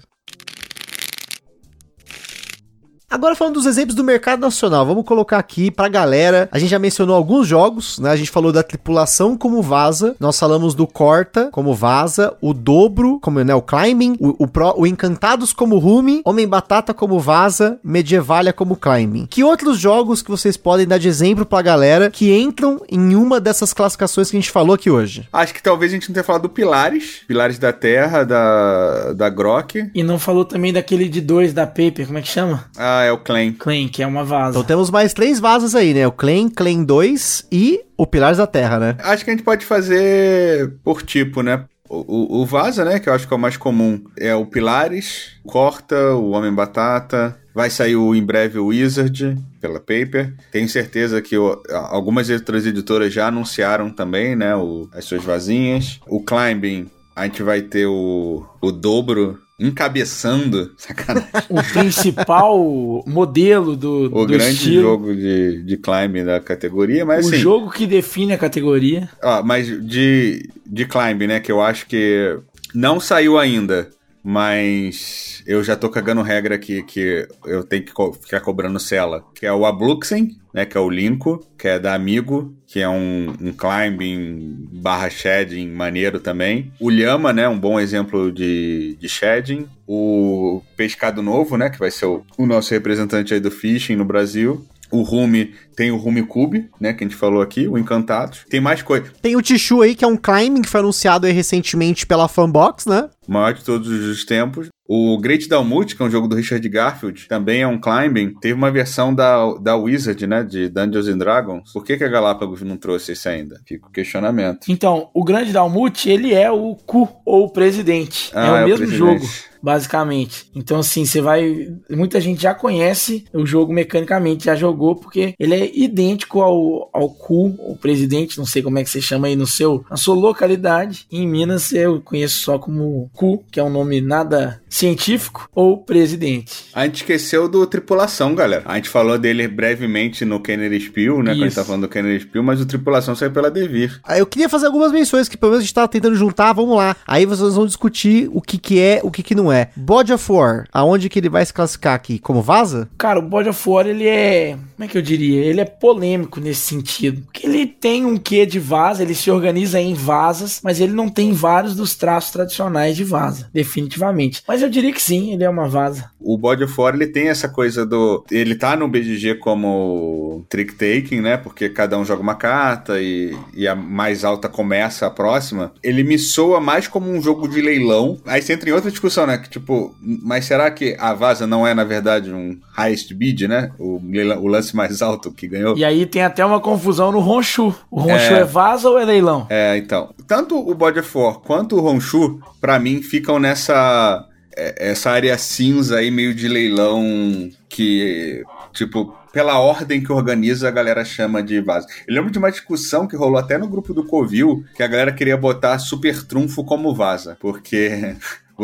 [SPEAKER 1] Agora falando dos exemplos do mercado nacional, vamos colocar aqui pra galera. A gente já mencionou alguns jogos, né? A gente falou da tripulação como vaza, nós falamos do Corta como vaza, o dobro como né, o Climbing, o, o, Pro, o Encantados como Rume, Homem Batata como vaza, Medievalia como Climbing. Que outros jogos que vocês podem dar de exemplo pra galera que entram em uma dessas classificações que a gente falou aqui hoje?
[SPEAKER 2] Acho que talvez a gente não tenha falado do Pilares, Pilares da Terra, da, da Grok.
[SPEAKER 3] E não falou também daquele de dois da Paper, como é que chama?
[SPEAKER 2] Ah, é o Clan.
[SPEAKER 3] Clan, que é uma vaza.
[SPEAKER 1] Então temos mais três vazas aí, né? O Clan, Clan 2 e o Pilares da Terra, né?
[SPEAKER 2] Acho que a gente pode fazer por tipo, né? O, o, o Vaza, né, que eu acho que é o mais comum, é o Pilares, Corta, o Homem Batata, vai sair o, em breve o Wizard pela Paper. Tenho certeza que o, algumas outras editoras já anunciaram também, né, o, as suas vazinhas. O Climbing, a gente vai ter o, o dobro encabeçando, sacanagem.
[SPEAKER 3] O principal modelo do,
[SPEAKER 2] o
[SPEAKER 3] do
[SPEAKER 2] grande
[SPEAKER 3] estilo.
[SPEAKER 2] jogo de, de climb da categoria, mas
[SPEAKER 3] o
[SPEAKER 2] assim,
[SPEAKER 3] jogo que define a categoria.
[SPEAKER 2] ó, mas de, de climb, né, que eu acho que não saiu ainda, mas eu já tô cagando regra aqui que eu tenho que co- ficar cobrando cela, que é o Abluxen, né, que é o Linko, que é da Amigo, que é um, um climbing barra shedding maneiro também. O Lhama, né, um bom exemplo de, de shedding. O Pescado Novo, né, que vai ser o, o nosso representante aí do fishing no Brasil. O Rume tem o Rume Cube, né, que a gente falou aqui, o Encantados. Tem mais coisa.
[SPEAKER 1] Tem o Tichu aí, que é um climbing que foi anunciado aí recentemente pela Fanbox, né?
[SPEAKER 2] o maior de todos os tempos. O Great Dalmut, que é um jogo do Richard Garfield, também é um climbing. Teve uma versão da, da Wizard, né, de Dungeons and Dragons. Por que, que a Galápagos não trouxe esse ainda? Fica o questionamento.
[SPEAKER 3] Então, o Grande Dalmut, ele é o cu ou o presidente.
[SPEAKER 2] Ah,
[SPEAKER 3] é o
[SPEAKER 2] é o
[SPEAKER 3] mesmo
[SPEAKER 2] presidente.
[SPEAKER 3] jogo, basicamente. Então, assim, você vai. Muita gente já conhece o jogo mecanicamente, já jogou, porque ele é idêntico ao, ao cu, o presidente, não sei como é que você chama aí no seu, na sua localidade. Em Minas eu conheço só como cu, que é um nome nada científico, ou presidente.
[SPEAKER 2] A gente esqueceu do Tripulação, galera. A gente falou dele brevemente no Kenner Spiel, né, quando a gente
[SPEAKER 3] Isso.
[SPEAKER 2] tá falando do Kenner Spiel, mas o Tripulação saiu pela Devir.
[SPEAKER 1] Aí eu queria fazer algumas menções que pelo menos a gente tava tentando juntar, vamos lá. Aí vocês vão discutir o que que é, o que que não é. Body of War, aonde que ele vai se classificar aqui? Como vaza?
[SPEAKER 3] Cara, o God of War, ele é. Como é que eu diria? Ele é polêmico nesse sentido. Porque ele tem um quê de vaza, ele se organiza em vazas, mas ele não tem vários dos traços tradicionais de vaza, definitivamente. Mas eu diria que sim, ele é uma vaza.
[SPEAKER 2] O Body of War, ele tem essa coisa do... Ele tá no BGG como trick-taking, né? Porque cada um joga uma carta e, e a mais alta começa a próxima. Ele me soa mais como um jogo de leilão. Aí você entra em outra discussão, né? Que tipo, mas será que a vaza não é, na verdade, um highest bid, né? O, o lance mais alto que ganhou?
[SPEAKER 3] E aí tem até uma confusão no Honshu. O Honshu
[SPEAKER 2] É.
[SPEAKER 3] é, vaza ou é leilão?
[SPEAKER 2] É, então. Tanto o Body of War quanto o Honshu, pra mim, ficam nessa. é, Essa área cinza aí, meio de leilão, que, tipo, pela ordem que organiza, a galera chama de vaza. Eu lembro de uma discussão que rolou até no grupo do Covil, que a galera queria botar Super Trunfo como vaza, porque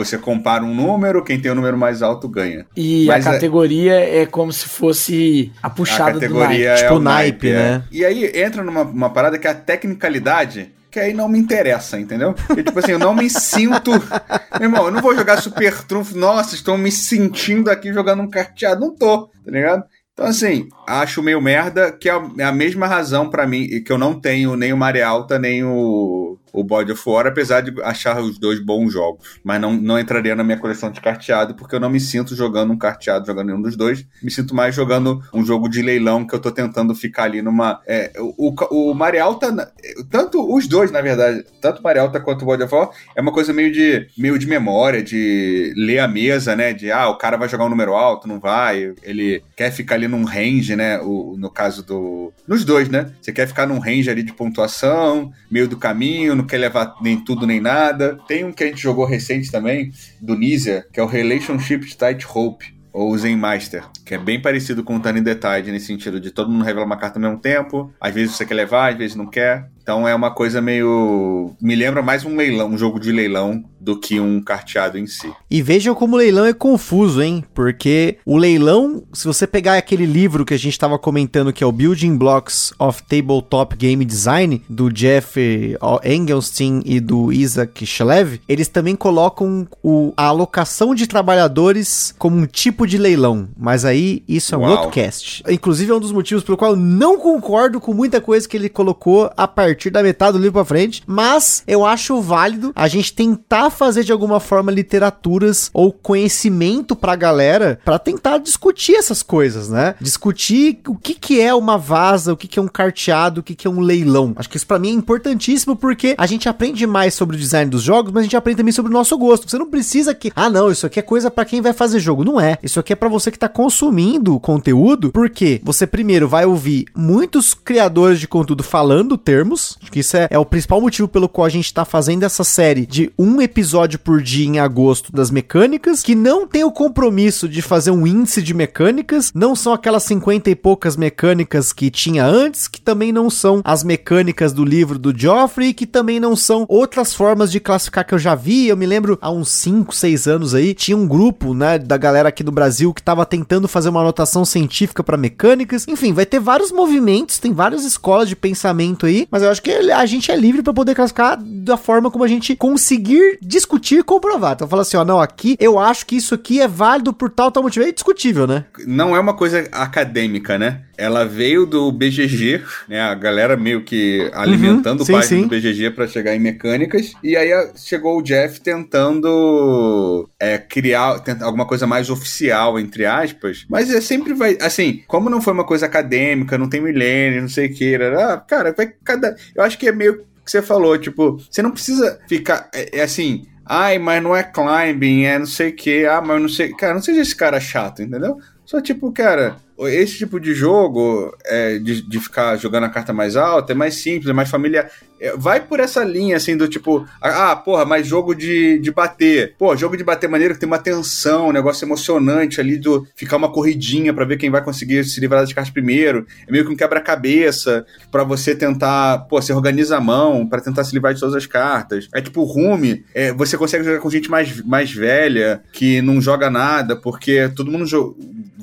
[SPEAKER 2] você compara um número, quem tem o número mais alto ganha.
[SPEAKER 3] E
[SPEAKER 2] Mas
[SPEAKER 3] a
[SPEAKER 2] é-
[SPEAKER 3] categoria é... como se fosse a
[SPEAKER 2] A
[SPEAKER 3] puxada do
[SPEAKER 2] categoria
[SPEAKER 3] naipe.
[SPEAKER 2] é
[SPEAKER 1] Tipo
[SPEAKER 2] o
[SPEAKER 1] naipe,
[SPEAKER 2] naipe,
[SPEAKER 1] né?
[SPEAKER 2] é. E aí entra numa uma parada que é a tecnicalidade, que aí não me interessa, entendeu? Porque, tipo assim, eu não me sinto. Meu irmão, eu não vou jogar super trunfo, nossa, estou me sentindo aqui jogando um carteado. Não tô, tá ligado? Então, assim, acho meio merda, que é a, é a mesma razão pra mim, que eu não tenho nem o Maré Alta, nem o, o Body of War, apesar de achar os dois bons jogos. Mas não, não entraria na minha coleção de carteado, porque eu não me sinto jogando um carteado, jogando nenhum dos dois. Me sinto mais jogando um jogo de leilão, que eu tô tentando ficar ali numa... É, o, o, o tanto os dois, na verdade, tanto o Maré Alta quanto o Body of War, é uma coisa meio de, meio de memória, de ler a mesa, né? De, ah, o cara vai jogar um número alto, não vai. Ele quer ficar ali num range, né? O, no caso do... Nos dois, né? Você quer ficar num range ali de pontuação, meio do caminho, não quer levar nem tudo nem nada. Tem um que a gente jogou recente também, do Nizia, que é o Relationship Tight Hope. Ou Zen Master, que é bem parecido com o the Tide, nesse sentido de todo mundo revela uma carta ao mesmo tempo. Às vezes você quer levar, às vezes não quer. Então é uma coisa meio. Me lembra mais um leilão, um jogo de leilão, do que um carteado em si.
[SPEAKER 1] E vejam como o leilão é confuso, hein? Porque o leilão, se você pegar aquele livro que a gente estava comentando, que é o Building Blocks of Tabletop Game Design, do Jeff Engelstein e do Isaac Shlev, eles também colocam o, a alocação de trabalhadores como um tipo de leilão. Mas aí isso é um
[SPEAKER 2] Uau.
[SPEAKER 1] outro cast. Inclusive é um dos motivos pelo qual eu não concordo com muita coisa que ele colocou a partir da metade do livro pra frente. Mas eu acho válido a gente tentar fazer de alguma forma literaturas ou conhecimento pra galera pra tentar discutir essas coisas, né? Discutir o que que é uma vaza, o que que é um carteado, o que que é um leilão. Acho que isso pra mim é importantíssimo porque a gente aprende mais sobre o design dos jogos, mas a gente aprende também sobre o nosso gosto. Você não precisa que, ah, não, isso aqui é coisa pra quem vai fazer jogo. Não é. Isso aqui é pra você que tá consumindo conteúdo, porque você primeiro vai ouvir muitos criadores de conteúdo falando termos. Acho que isso é, é o principal motivo pelo qual a gente tá fazendo essa série de um episódio por dia em agosto das mecânicas, que não tem o compromisso de fazer um índice de mecânicas, não são aquelas 50 e poucas mecânicas que tinha antes, que também não são as mecânicas do livro do Joffrey, que também não são outras formas de classificar que eu já vi. Eu me lembro há uns 5, 6 anos aí, tinha um grupo, né, da galera aqui do Brasil que tava tentando fazer uma anotação científica para mecânicas. Enfim, vai ter vários movimentos, tem várias escolas de pensamento aí, mas eu acho que a gente é livre para poder classificar da forma como a gente conseguir discutir e comprovar. Então fala assim, ó, não, aqui eu acho que isso aqui é válido por tal tal motivo, é discutível, né?
[SPEAKER 2] Não é uma coisa acadêmica, né? Ela veio do BGG, né? A galera meio que alimentando
[SPEAKER 1] Uhum, sim,
[SPEAKER 2] o página
[SPEAKER 1] sim.
[SPEAKER 2] do BGG pra chegar em mecânicas. E aí a- chegou o Jeff tentando é, criar tent- alguma coisa mais oficial, entre aspas. Mas é sempre vai. Assim, como não foi uma coisa acadêmica, não tem milênio, não sei o que. Ah, cara, vai cada. Eu acho que é meio que você falou, tipo, você não precisa ficar. É, é assim. Ai, mas não é climbing, é não sei o que. Ah, mas não sei. Cara, não seja esse cara chato, entendeu? Só tipo, cara, esse tipo de jogo, é, de, de ficar jogando a carta mais alta, é mais simples, é mais familiar. É, vai por essa linha, assim, do tipo, ah, porra, mas jogo de, de bater. Pô, jogo de bater maneiro que tem uma tensão, um negócio emocionante ali, do ficar uma corridinha pra ver quem vai conseguir se livrar das cartas primeiro. É meio que um quebra-cabeça pra você tentar, pô, você organiza a mão pra tentar se livrar de todas as cartas. É tipo, Rume, é, você consegue jogar com gente mais, mais velha, que não joga nada, porque todo mundo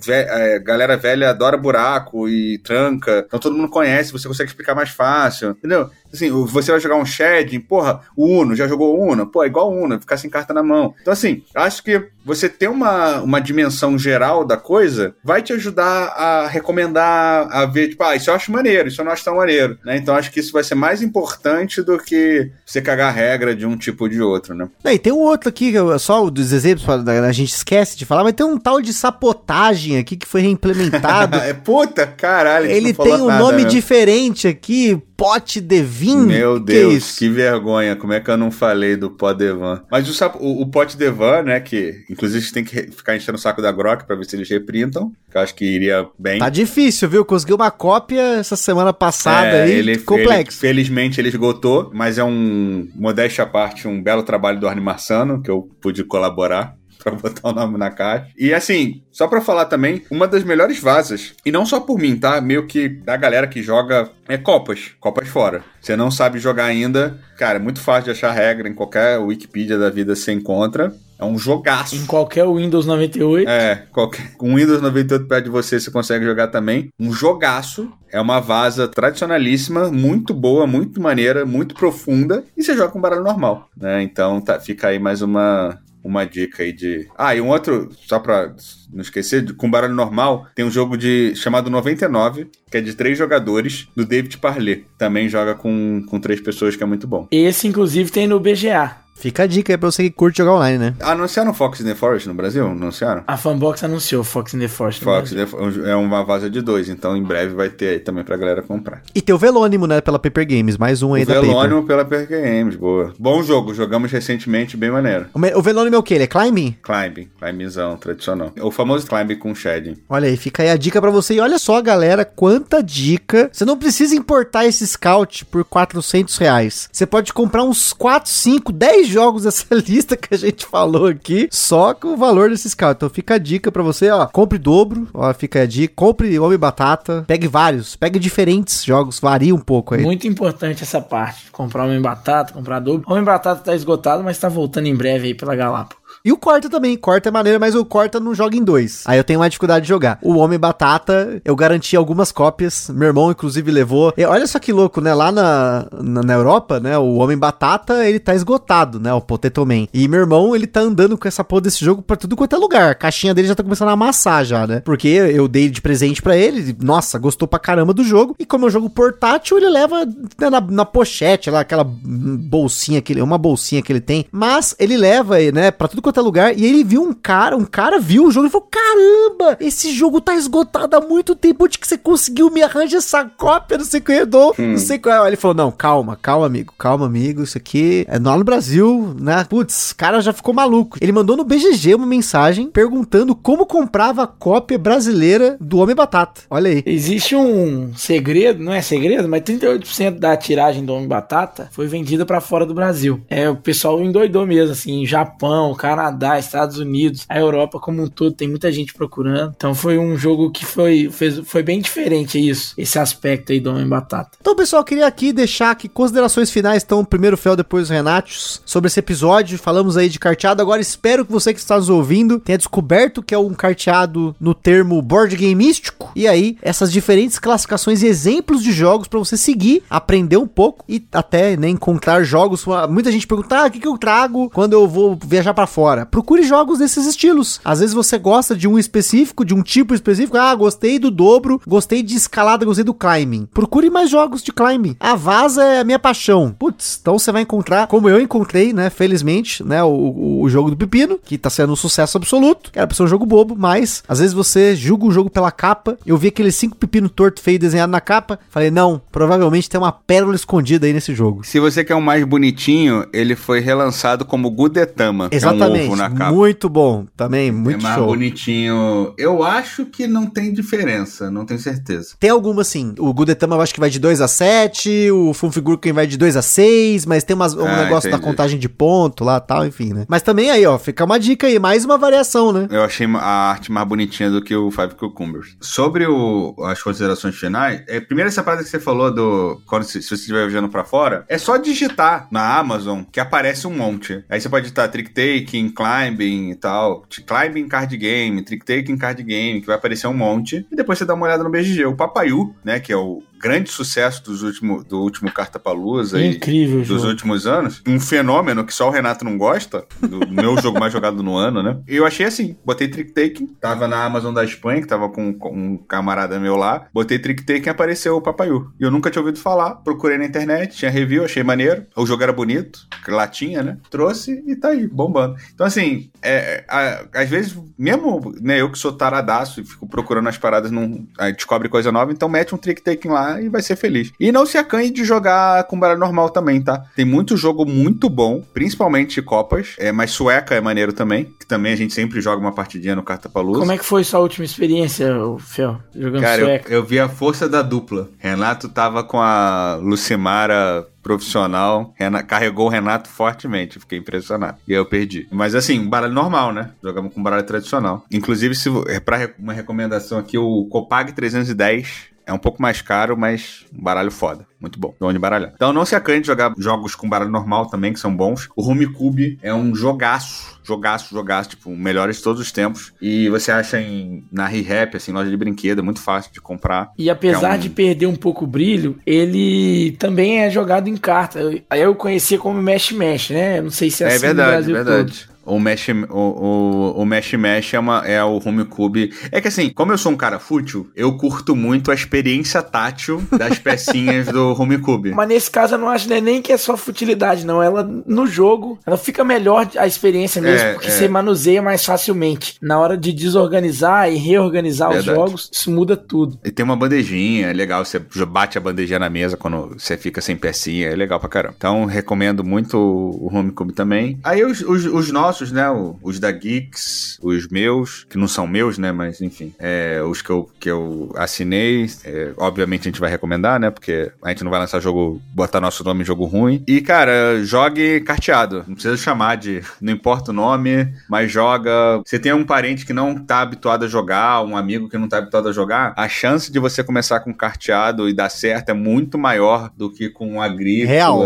[SPEAKER 2] é, galera velha adora buraco e tranca, então todo mundo conhece, você consegue explicar mais fácil, entendeu? Assim, você vai jogar um Shedding, porra, o Uno, já jogou Uno? Pô, é igual Uno, ficar sem carta na mão. Então, assim, acho que você ter uma, uma dimensão geral da coisa vai te ajudar a recomendar, a ver, tipo, ah, isso eu acho maneiro, isso eu não acho tão maneiro, né? Então, acho que isso vai ser mais importante do que você cagar a regra de um tipo ou de outro, né?
[SPEAKER 1] Não, e tem um outro aqui, só dos exemplos, a gente esquece de falar, mas tem um tal de sapotagem aqui que foi reimplementado.
[SPEAKER 2] é puta, caralho.
[SPEAKER 1] Ele tem um
[SPEAKER 2] nada,
[SPEAKER 1] nome
[SPEAKER 2] né?
[SPEAKER 1] diferente aqui, Pote de Vinho.
[SPEAKER 2] Meu
[SPEAKER 1] Que
[SPEAKER 2] Deus,
[SPEAKER 1] isso?
[SPEAKER 2] que vergonha. Como é que eu não falei do Pot Devan? Mas o, sapo- o, o Pot Devan, né, que inclusive a gente tem que ficar enchendo o saco da Grok pra ver se eles reprintam, que eu acho que iria bem.
[SPEAKER 1] Tá difícil, viu? Consegui uma cópia essa semana passada
[SPEAKER 2] É,
[SPEAKER 1] aí,
[SPEAKER 2] ele,
[SPEAKER 1] complexo.
[SPEAKER 2] ele- felizmente ele esgotou, mas é um, modéstia à parte, um belo trabalho do Arne Marçano, que eu pude colaborar. Pra botar o nome na caixa. E assim, só pra falar também, uma das melhores vasas, e não só por mim, tá? Meio que da galera que joga é Copas, Copas fora. Você não sabe jogar ainda, cara, é muito fácil de achar regra, em qualquer Wikipedia da vida você encontra. É um jogaço.
[SPEAKER 3] Em qualquer Windows 98.
[SPEAKER 2] É, qualquer, com Windows 98 perto de você, você consegue jogar também. Um jogaço. É uma vaza tradicionalíssima, muito boa, muito maneira, muito profunda. E você joga com baralho normal, né? Então tá, fica aí mais uma, uma dica aí de. Ah, e um outro, só pra não esquecer, com baralho normal, tem um jogo de chamado 99, que é de três jogadores, do David Parley. Também joga com, com três pessoas, que é muito bom.
[SPEAKER 3] Esse, inclusive, tem no BGA.
[SPEAKER 1] Fica a dica aí pra você que curte jogar online, né?
[SPEAKER 2] Anunciaram Fox in the Forest no Brasil? Anunciaram?
[SPEAKER 3] A Fanbox anunciou Fox in the Forest. no
[SPEAKER 2] Fox
[SPEAKER 3] Brasil.
[SPEAKER 2] é uma vaza de dois, então em breve vai ter aí também pra galera comprar.
[SPEAKER 1] E tem o Velônimo, né, pela Paper Games, mais um aí
[SPEAKER 2] O
[SPEAKER 1] da Paper.
[SPEAKER 2] Velônimo pela PRK Games, boa. Bom jogo, jogamos recentemente, bem maneiro.
[SPEAKER 1] O, me- o Velônimo é o quê? Ele é climbing?
[SPEAKER 2] Climbing, climbingzão tradicional. O famoso climbing com shading.
[SPEAKER 1] Olha aí, fica aí a dica pra você. E olha só, galera, quanta dica. Você não precisa importar esse Scout por 400 reais. Você pode comprar uns 4, 5, 10 jogos dessa lista que a gente falou aqui, só com o valor desse Scout. Então fica a dica pra você, ó. Compre dobro, ó, fica a dica. Compre Homem Batata. Pegue vários, pegue diferentes jogos, varia um pouco aí.
[SPEAKER 3] Muito importante essa parte. Comprar Homem Batata, comprar dobro. Homem Batata tá esgotado, mas tá voltando em breve aí pela Galápagos.
[SPEAKER 1] E o Corta também. Corta é maneiro, mas o Corta não joga em dois. Aí eu tenho mais dificuldade de jogar. O Homem Batata, eu garanti algumas cópias. Meu irmão, inclusive, levou. E olha só que louco, né? Lá na, na, na Europa, né? O Homem Batata, ele tá esgotado, né? O Potato Man. E meu irmão, ele tá andando com essa porra desse jogo pra tudo quanto é lugar. A caixinha dele já tá começando a amassar já, né? Porque eu dei de presente pra ele. Nossa, gostou pra caramba do jogo. E como é um jogo portátil, ele leva né, na, na pochete lá, aquela bolsinha que ele, uma bolsinha que ele tem. Mas ele leva, né, pra tudo quanto é lugar. E ele viu um cara, um cara viu o jogo e falou: Caramba, esse jogo tá esgotado há muito tempo. Onde que você conseguiu me arranjar essa cópia? Não sei o que eu dou. Não sei qual é. Aí Ele falou: Não, calma, calma, amigo, calma, amigo. Isso aqui é lá no Brasil, né? Putz, o cara já ficou maluco. Ele mandou no BGG uma mensagem perguntando como comprava a cópia brasileira do Homem Batata. Olha aí.
[SPEAKER 3] Existe um segredo, não é segredo, mas 38% da tiragem do Homem Batata foi vendida pra fora do Brasil. É, o pessoal endoidou mesmo, assim, Japão, Canadá, Estados Unidos, a Europa como um todo, tem muita gente procurando. Então foi um jogo que foi, fez, foi bem diferente isso, esse aspecto aí do Homem Batata.
[SPEAKER 1] Então, pessoal, queria aqui deixar aqui considerações finais. Então, primeiro o Fel, depois o Renatos, sobre esse episódio. Falamos aí de carteado. Agora, espero que você que está nos ouvindo tenha descoberto que é um carteado no termo board game místico. E aí, essas diferentes classificações e exemplos de jogos para você seguir, aprender um pouco e até né, encontrar jogos. Muita gente pergunta: ah, o que, que eu trago quando eu vou viajar para fora? Procure jogos desses estilos. Às vezes você gosta de um específico, de um tipo específico. Ah, gostei do dobro, gostei de escalada, gostei do climbing. Procure mais jogos de climbing. A vaza é a minha paixão. Putz, então você vai encontrar, como eu encontrei, né? Felizmente, né? O, o, jogo do Pepino, que tá sendo um sucesso absoluto. Era pra ser um jogo bobo, mas às vezes você julga o jogo pela capa. Eu vi aqueles cinco pepinos torto feio desenhado na capa. Falei, não, provavelmente tem uma pérola escondida aí nesse jogo.
[SPEAKER 2] Se você quer um mais bonitinho, ele foi relançado como Gudetama.
[SPEAKER 1] Exatamente.
[SPEAKER 2] É um ovo na capa.
[SPEAKER 1] Muito bom. Também, muito
[SPEAKER 2] é mais
[SPEAKER 1] show.
[SPEAKER 2] bonitinho. Eu acho que não tem diferença, não tenho certeza.
[SPEAKER 1] Tem algumas sim. O Gudetama eu acho que vai de 2 a 7, o Funfigurken vai de 2 a 6, mas tem umas, um
[SPEAKER 2] Ah,
[SPEAKER 1] negócio da
[SPEAKER 2] entendi.
[SPEAKER 1] contagem de ponto lá tal, enfim, né? Mas também aí, ó, fica uma dica aí, mais uma variação, né?
[SPEAKER 2] Eu achei a arte mais bonitinha do que o Five Cucumbers. Sobre o- as considerações finais, é, primeiro essa parada que você falou do. Quando, se, se você estiver viajando pra fora, é só digitar na Amazon que aparece um monte. Aí você pode digitar trick taking, climbing e tal. Climbing card game, trick taking card game, que vai aparecer um monte. E depois você dá uma olhada no BGG. O Papayu, né, que é o grande sucesso dos último, do último Carta Palusa e
[SPEAKER 3] Incrível
[SPEAKER 2] dos
[SPEAKER 3] jogo.
[SPEAKER 2] últimos anos. Um fenômeno que só o Renato não gosta, do meu jogo mais jogado no ano, né? E eu achei assim, botei Trick Taking, tava na Amazon da Espanha, que tava com, com um camarada meu lá, botei Trick Taking e apareceu o Papayu. E eu nunca tinha ouvido falar, procurei na internet, tinha review, achei maneiro, o jogo era bonito, latinha, né? Trouxe e tá aí, bombando. Então assim, é, a- às vezes, mesmo né, eu que sou taradaço e fico procurando as paradas, não, aí descobre coisa nova, então mete um Trick Taking lá jogar e vai ser feliz. E não se acanhe de jogar com baralho normal também, tá? Tem muito jogo muito bom, principalmente Copas, é, mas sueca é maneiro também, que também a gente sempre joga uma partidinha no Carta Palusa.
[SPEAKER 3] Como é que foi sua última experiência, Fel, jogando
[SPEAKER 2] Cara,
[SPEAKER 3] sueca?
[SPEAKER 2] eu, eu vi a força da dupla. Renato tava com a Lucimara profissional, carregou o Renato fortemente, fiquei impressionado. E aí eu perdi. Mas assim, baralho normal, né? Jogamos com baralho tradicional. Inclusive, se, é pra re- uma recomendação aqui, o Copag 310 é um pouco mais caro, mas um baralho foda. Muito bom. De baralhar. Então não se acanhe de jogar jogos com baralho normal também, que são bons. O Home Cube é um jogaço. Jogaço, jogaço, tipo, o melhor de todos os tempos. E você acha em, na ReHap, assim, loja de brinquedo, é muito fácil de comprar.
[SPEAKER 3] E apesar
[SPEAKER 2] É um-
[SPEAKER 3] de perder um pouco o brilho, ele também é jogado em carta. Aí eu conhecia como Mesh Mesh, né? Eu não sei se é,
[SPEAKER 2] É
[SPEAKER 3] assim
[SPEAKER 2] verdade,
[SPEAKER 3] no Brasil
[SPEAKER 2] verdade. O Mesh, o, o, o Mesh Mesh é, uma, é o Home Cube. É que assim, como eu sou um cara fútil, eu curto muito a experiência tátil das pecinhas do Home Cube.
[SPEAKER 3] Mas nesse caso eu não acho né, nem que é só futilidade, não. Ela, no jogo, ela fica melhor a experiência mesmo,
[SPEAKER 2] É,
[SPEAKER 3] porque
[SPEAKER 2] é.
[SPEAKER 3] você manuseia mais facilmente. Na hora de desorganizar e reorganizar
[SPEAKER 2] Verdade.
[SPEAKER 3] os jogos, isso muda tudo.
[SPEAKER 2] E tem uma bandejinha, é legal, você bate a bandejinha na mesa quando você fica sem pecinha, é legal pra caramba. Então, recomendo muito o Home Cube também. Aí os, os, os nossos, né, o- os da Geeks, os meus, que não são meus, né, mas enfim, é, os que eu, que eu assinei, é, obviamente a gente vai recomendar, né, porque a gente não vai lançar jogo, botar nosso nome em jogo ruim. E, cara, jogue carteado, não precisa chamar de, não importa o nome, mas joga. Você tem um parente que não tá habituado a jogar, um amigo que não tá habituado a jogar, a chance de você começar com carteado e dar certo é muito maior do que com agrícola,
[SPEAKER 1] Real.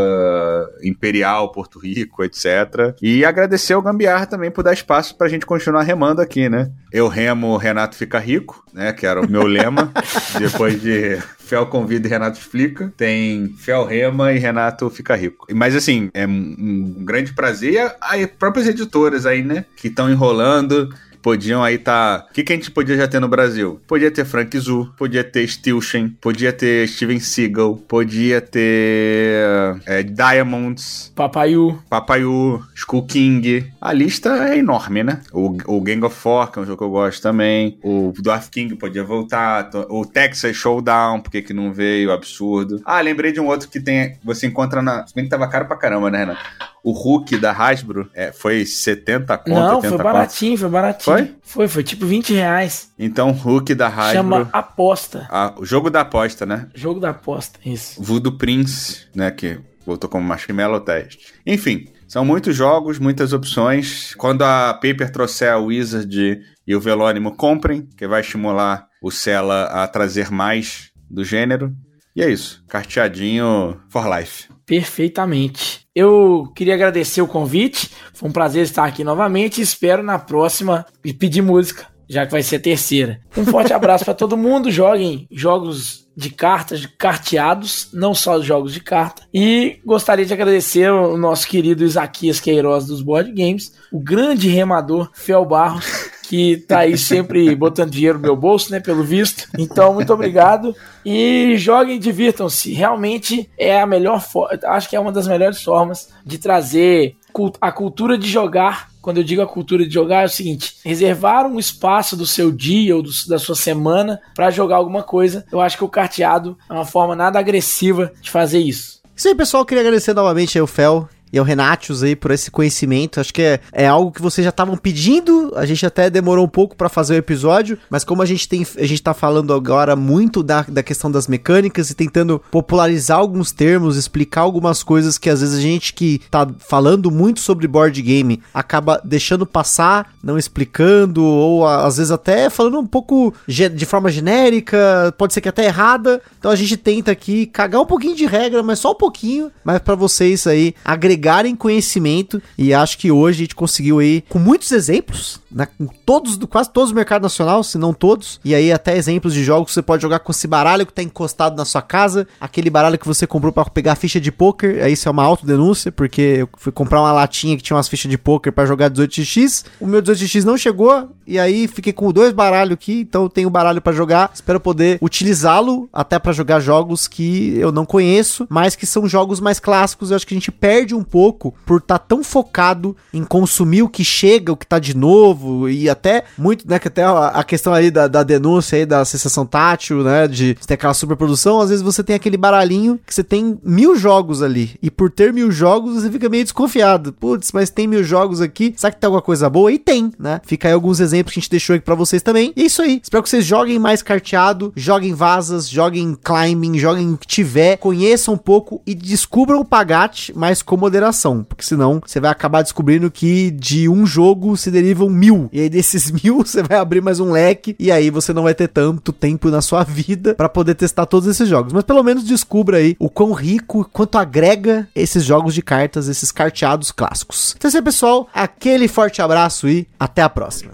[SPEAKER 2] imperial, Porto Rico, etc. E agradecer ao Gambiarra também por dar espaço pra gente continuar remando aqui, né? Eu remo, o Renato fica rico, né? Que era o meu lema. Depois de Fel convida e Renato explica. Tem Fel rema e Renato fica rico. Mas assim, é um grande prazer. E as próprias editoras aí, né? Que estão enrolando. Podiam aí tá. O que, que a gente podia já ter no Brasil? Podia ter Frank Zu, podia ter Stilchen, podia ter Steven Seagal, podia ter é, Diamonds,
[SPEAKER 3] Papaiu.
[SPEAKER 2] Papaiu, Skull King. A lista é enorme, né? O, o Gang of Four, que é um jogo que eu gosto também. O Dwarf King podia voltar. O Texas Showdown, por que não veio? Absurdo. Ah, lembrei de um outro que tem. Você encontra na. Se bem que tava caro pra caramba, né, Renato? O Hulk da Hasbro é, foi 70 conto,
[SPEAKER 3] Não,
[SPEAKER 2] 80
[SPEAKER 3] foi
[SPEAKER 2] conto.
[SPEAKER 3] baratinho, foi baratinho.
[SPEAKER 2] Foi?
[SPEAKER 3] Foi, foi tipo 20 reais.
[SPEAKER 2] Então, Hulk da Hasbro.
[SPEAKER 3] Chama aposta.
[SPEAKER 2] Ah, o jogo da aposta, né?
[SPEAKER 3] Jogo da aposta, isso.
[SPEAKER 2] Voodoo Prince, né, que voltou como Marshmallow Test. Enfim, são muitos jogos, muitas opções. Quando a Paper trouxer a Wizard e o Velônimo, comprem, que vai estimular o Sela a trazer mais do gênero. E é isso, carteadinho for life.
[SPEAKER 3] Perfeitamente. Eu queria agradecer o convite. Foi um prazer estar aqui novamente. Espero na próxima e pedir música, já que vai ser a terceira. Um forte abraço para todo mundo. Joguem jogos de cartas, carteados, não só jogos de carta. E gostaria de agradecer o nosso querido Isaquias Queiroz dos Board Games, o grande remador Fel Barros, que tá aí sempre botando dinheiro no meu bolso, né, pelo visto. Então, muito obrigado. E joguem, divirtam-se. Realmente é a melhor forma, acho que é uma das melhores formas de trazer a cultura de jogar. Quando eu digo a cultura de jogar, é o seguinte: reservar um espaço do seu dia ou do- da sua semana para jogar alguma coisa. Eu acho que o carteado é uma forma nada agressiva de fazer isso.
[SPEAKER 1] Isso aí, pessoal. Queria agradecer novamente ao Fel e ao Renatius aí por esse conhecimento. Acho que é, é algo que vocês já estavam pedindo. A gente até demorou um pouco pra fazer o episódio, mas como a gente tem, a gente tá falando agora muito da, da questão das mecânicas e tentando popularizar alguns termos, explicar algumas coisas que às vezes a gente que tá falando muito sobre board game acaba deixando passar, não explicando ou às vezes até falando um pouco de forma genérica, pode ser que até errada. Então a gente tenta aqui cagar um pouquinho de regra, mas só um pouquinho, mas pra vocês aí agregarem conhecimento e acho que hoje a gente conseguiu aí com muitos exemplos, com todos do quase todos do mercado nacional, se não todos, e aí até exemplos de jogos que você pode jogar com esse baralho que tá encostado na sua casa, aquele baralho que você comprou pra pegar ficha de poker, aí isso é uma autodenúncia, porque eu fui comprar uma latinha que tinha umas fichas de poker pra jogar 18x, o meu 18x não chegou e aí fiquei com dois baralhos aqui, então eu tenho baralho pra jogar, espero poder utilizá-lo até pra jogar jogos que eu não conheço, mas que são jogos mais clássicos, eu acho que a gente perde um pouco por estar tão focado em consumir o que chega, o que tá de novo, novo e até muito, né, que até a, questão aí da, da denúncia aí da sensação tátil, né, de ter aquela superprodução, às vezes você tem aquele baralhinho que você tem mil jogos ali e por ter mil jogos você fica meio desconfiado. Putz, mas tem mil jogos aqui, será que tem alguma coisa boa? E tem, né? Fica aí alguns exemplos que a gente deixou aqui pra vocês também. E é isso aí. Espero que vocês joguem mais carteado, joguem vazas, joguem climbing, joguem o que tiver, conheçam um pouco e descubram o Pagate, mas com moderação, porque senão você vai acabar descobrindo que de um jogo se derivam mil. E aí desses mil você vai abrir mais um leque e aí você não vai ter tanto tempo na sua vida para poder testar todos esses jogos. Mas pelo menos descubra aí o quão rico, quanto agrega esses jogos de cartas, esses carteados clássicos. Então é isso aí, pessoal. Aquele forte abraço e até a próxima.